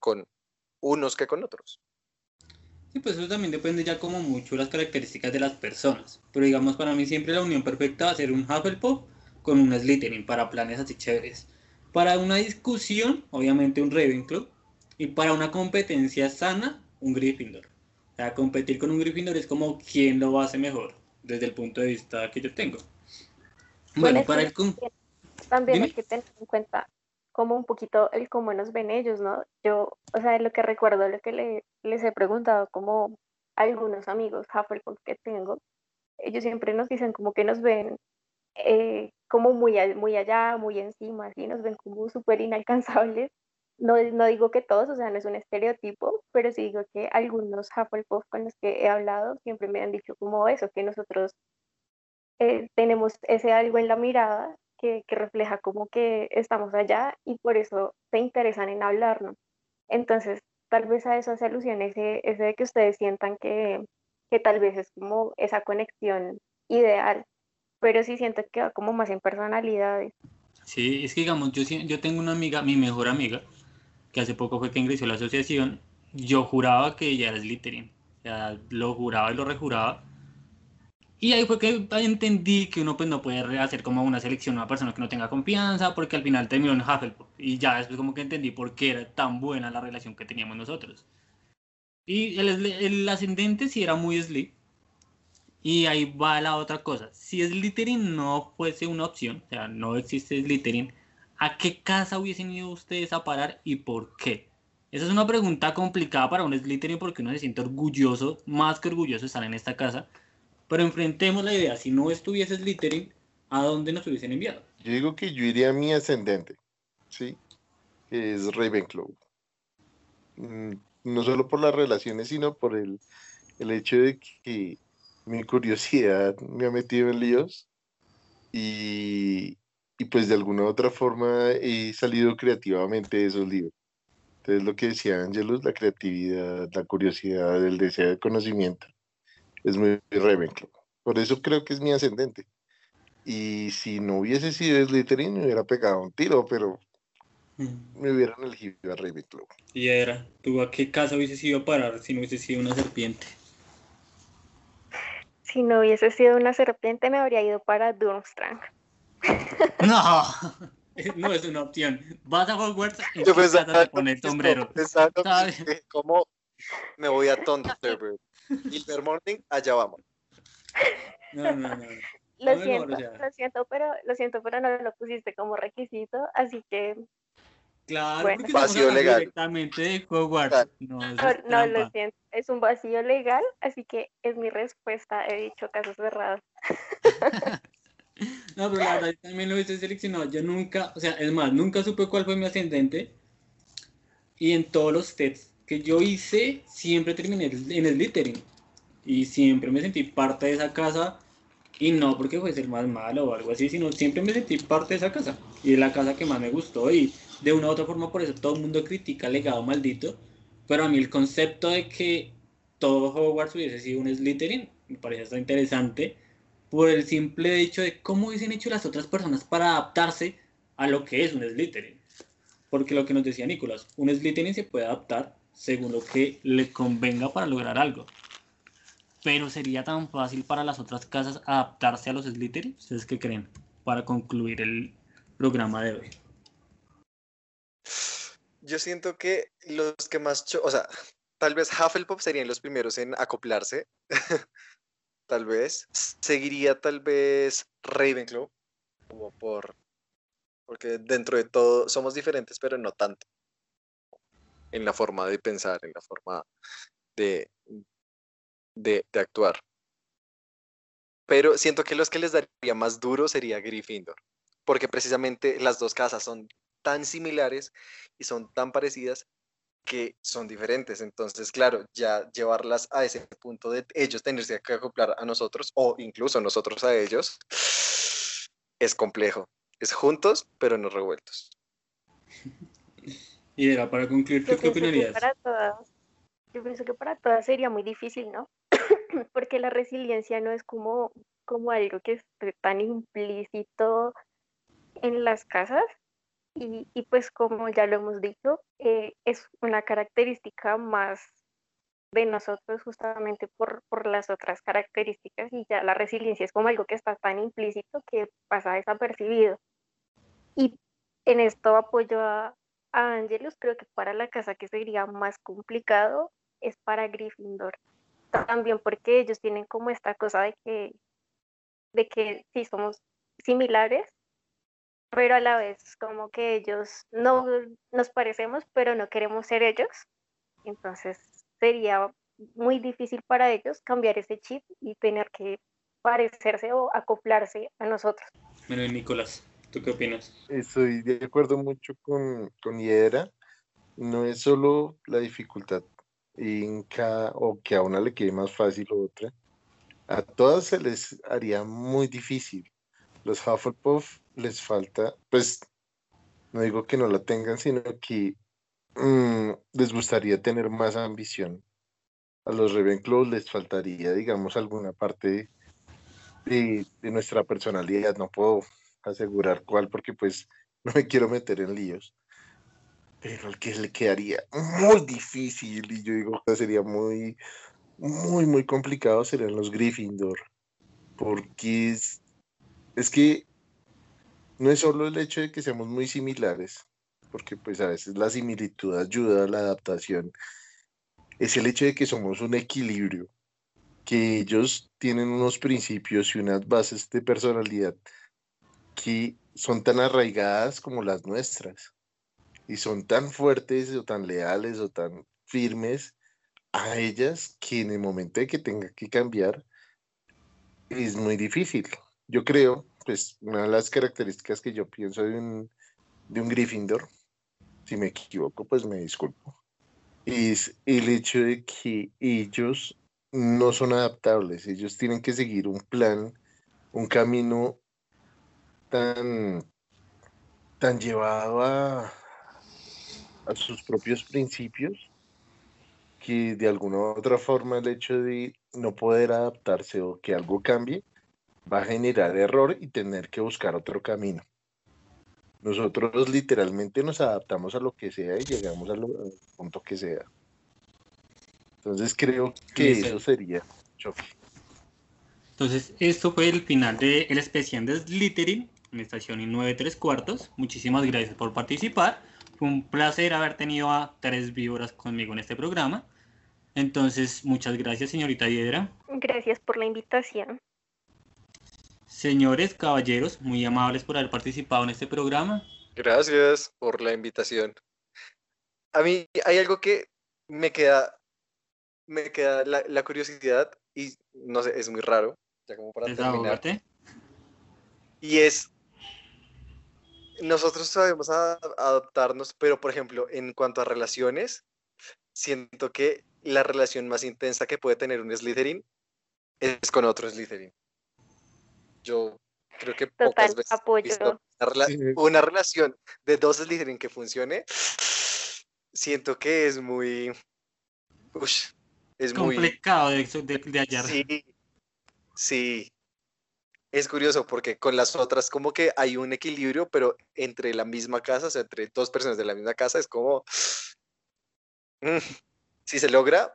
S4: con unos que con otros.
S2: Sí, pues eso también depende ya como mucho de las características de las personas. Pero digamos, para mí siempre la unión perfecta va a ser un Hufflepuff con un Slytherin para planes así chéveres. Para una discusión, obviamente un Ravenclaw. Y para una competencia sana, un Gryffindor. O sea, competir con un Gryffindor es como quién lo hace mejor, desde el punto de vista que yo tengo. Bueno,
S3: Bueno,
S2: para el...
S3: También
S2: Dime.
S3: hay que tener en cuenta como un poquito el cómo nos ven ellos, ¿no? Yo, o sea, lo que recuerdo, lo que le- les he preguntado como algunos amigos Hufflepuff que tengo, ellos siempre nos dicen como que nos ven eh, como muy, muy allá, muy encima, así, nos ven como súper inalcanzables. No, no digo que todos, o sea, no es un estereotipo, pero sí digo que algunos Hufflepuff con los que he hablado siempre me han dicho como eso, que nosotros eh, tenemos ese algo en la mirada que, que refleja como que estamos allá y por eso se interesan en hablarnos. Entonces, tal vez a eso hace alusión ese, ese de que ustedes sientan que, que tal vez es como esa conexión ideal, pero sí siento que va como más en personalidades.
S2: Sí, es que digamos, yo, yo tengo una amiga, mi mejor amiga, que hace poco fue que ingresó a la asociación, yo juraba que ella era Slytherin, o sea, lo juraba y lo rejuraba, y ahí fue que entendí que uno pues no puede hacer como una selección a una persona que no tenga confianza, porque al final terminó en Hufflepuff, y ya después como que entendí por qué era tan buena la relación que teníamos nosotros. Y el, el ascendente sí era muy Sly, y ahí va la otra cosa. Si Slytherin no fuese una opción, o sea, no existe Slytherin, ¿a qué casa hubiesen ido ustedes a parar y por qué? Esa es una pregunta complicada para un Slytherin porque uno se siente orgulloso, más que orgulloso de estar en esta casa. Pero enfrentemos la idea, si no estuviese Slytherin, ¿a dónde nos hubiesen enviado?
S5: Yo digo que yo iría a mi ascendente, ¿sí? Que es Ravenclaw. Mm, No solo por las relaciones, sino por el, el hecho de que mi curiosidad me ha metido en líos y, y pues de alguna u otra forma he salido creativamente de esos líos. Entonces lo que decía Angelus, la creatividad, la curiosidad, el deseo de conocimiento, es muy Ravenclaw. Por eso creo que es mi ascendente. Y si no hubiese sido Slytherin, me hubiera pegado un tiro, pero me hubieran elegido a Ravenclaw.
S2: Y era, ¿tú a qué casa hubieses ido a parar si no hubiese sido una serpiente?
S3: Si no hubiese sido una serpiente, me habría ido para Durmstrang.
S2: No, no es una opción. Vas a Hogwarts y
S4: Yo pensaba
S2: pone el sombrero.
S4: dije, ¿Cómo me voy a Thunderbird? Morning, allá vamos.
S2: No, no, no.
S3: Lo
S2: No,
S3: siento, lo siento, pero lo siento, pero no lo pusiste como requisito, así que
S2: Claro,
S3: Bueno.
S2: porque
S4: Vacío legal.
S2: directamente de Hogwarts. No,
S3: no,
S2: es
S3: no lo siento, es un vacío legal, así que es mi respuesta, he dicho casos cerrados.
S2: No, pero la verdad yo también lo hice seleccionado. Yo nunca, o sea, es más, nunca supe cuál fue mi ascendente. Y en todos los tests que yo hice, siempre terminé en Slytherin. Y siempre me sentí parte de esa casa. Y no porque fuese el más malo o algo así, sino siempre me sentí parte de esa casa. Y es la casa que más me gustó. Y de una u otra forma, por eso todo el mundo critica el legado maldito. Pero a mí el concepto de que todo Hogwarts hubiese sido un Slytherin me parece hasta interesante por el simple hecho de cómo hubiesen hecho las otras personas para adaptarse a lo que es un Slytherin. Porque lo que nos decía Nicolás, un Slytherin se puede adaptar según lo que le convenga para lograr algo. Pero sería tan fácil para las otras casas adaptarse a los Slytherin. ¿Ustedes qué creen? Para concluir el programa de hoy.
S4: Yo siento que los que más, o sea, tal vez Hufflepuff serían los primeros en acoplarse. tal vez. Seguiría tal vez Ravenclaw, como por, porque dentro de todo somos diferentes, pero no tanto. En la forma de pensar, en la forma de, de, de actuar. Pero siento que los que les daría más duro sería Gryffindor, porque precisamente las dos casas son tan similares y son tan parecidas que son diferentes. Entonces, claro, ya llevarlas a ese punto de ellos tenerse que acoplar a nosotros o incluso nosotros a ellos es complejo. Es juntos, pero no revueltos.
S2: Y era para concluir, ¿tú
S3: Yo
S2: qué opinarías?
S3: para todas, yo pienso que para todas sería muy difícil, ¿no? Porque la resiliencia no es como, como algo que esté tan implícito en las casas. Y, y pues como ya lo hemos dicho, eh, es una característica más de nosotros justamente por, por las otras características y ya la resiliencia es como algo que está tan implícito que pasa desapercibido. Y en esto apoyo a, a Angelus, creo que para la casa que sería más complicado es para Gryffindor. También porque ellos tienen como esta cosa de que, de que sí somos similares, pero a la vez como que ellos no nos parecemos, pero no queremos ser ellos. Entonces sería muy difícil para ellos cambiar ese chip y tener que parecerse o acoplarse a nosotros.
S2: Bueno, y Nicolás, ¿tú qué opinas?
S5: Estoy de acuerdo mucho con, con Hiedra. No es solo la dificultad en cada, o que a una le quede más fácil o otra. A todas se les haría muy difícil. Los Hufflepuff les falta, pues, no digo que no la tengan, sino que mm, les gustaría tener más ambición. A los Ravenclaw les faltaría, digamos, alguna parte de, de nuestra personalidad. No puedo asegurar cuál porque pues no me quiero meter en líos. Pero el que le quedaría muy difícil y yo digo que sería muy, muy, muy complicado serían los Gryffindor. Porque es, es que no es solo el hecho de que seamos muy similares, porque pues a veces la similitud ayuda a la adaptación, es el hecho de que somos un equilibrio, que ellos tienen unos principios y unas bases de personalidad que son tan arraigadas como las nuestras y son tan fuertes o tan leales o tan firmes a ellas que en el momento de que tenga que cambiar es muy difícil. Yo creo, pues una de las características que yo pienso de un, de un Gryffindor, si me equivoco, pues me disculpo, es el hecho de que ellos no son adaptables, ellos tienen que seguir un plan, un camino tan, tan llevado a, a sus propios principios que de alguna u otra forma el hecho de no poder adaptarse o que algo cambie va a generar error y tener que buscar otro camino. Nosotros literalmente nos adaptamos a lo que sea y llegamos al punto que sea. Entonces creo que eso sería choque.
S2: Entonces, esto fue el final del especial de Slytherin en estación y 9 3 cuartos. Muchísimas gracias por participar. Fue un placer haber tenido a tres víboras conmigo en este programa. Entonces, muchas gracias, señorita Hiedra.
S3: Gracias por la invitación.
S2: Señores, caballeros, muy amables por haber participado en este programa.
S4: Gracias por la invitación. A mí hay algo que me queda, me queda la, la curiosidad y no sé, es muy raro, ya como para terminar. Y es, nosotros sabemos a- adaptarnos, pero por ejemplo, en cuanto a relaciones, siento que la relación más intensa que puede tener un Slytherin es con otro Slytherin. Yo creo que
S3: Total,
S4: pocas veces he
S3: apoyo.
S4: visto una, rela-
S5: Sí.
S4: una relación de dos Slytherin que funcione. Siento que es muy... ush, es muy...
S2: Complicado de, de, de hallar.
S4: Sí, sí. Es curioso porque con las otras como que hay un equilibrio, pero entre la misma casa, o sea, entre dos personas de la misma casa, es como... mm, si se logra,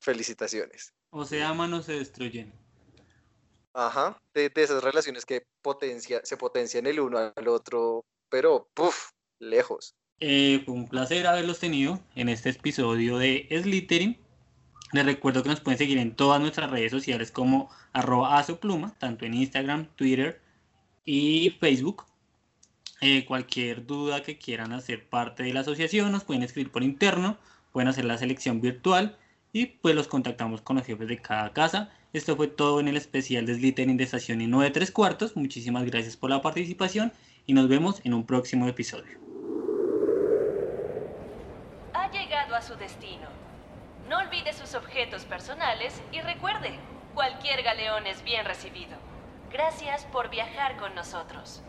S4: felicitaciones.
S2: O se aman o se destruyen.
S4: Ajá, de, esas relaciones que potencia, se potencian el uno al otro, pero, puff, lejos.
S2: Eh, un placer haberlos tenido en este episodio de Slytherin. Les recuerdo que nos pueden seguir en todas nuestras redes sociales como arroba azopluma, tanto en Instagram, Twitter y Facebook. Eh, cualquier duda que quieran hacer parte de la asociación nos pueden escribir por interno, pueden hacer la selección virtual y pues los contactamos con los jefes de cada casa. Esto fue todo en el especial de Slytherin de Estación y 9 3 cuartos. Muchísimas gracias por la participación y nos vemos en un próximo episodio.
S1: Ha llegado a su destino. No olvide sus objetos personales y recuerde, cualquier galeón es bien recibido. Gracias por viajar con nosotros.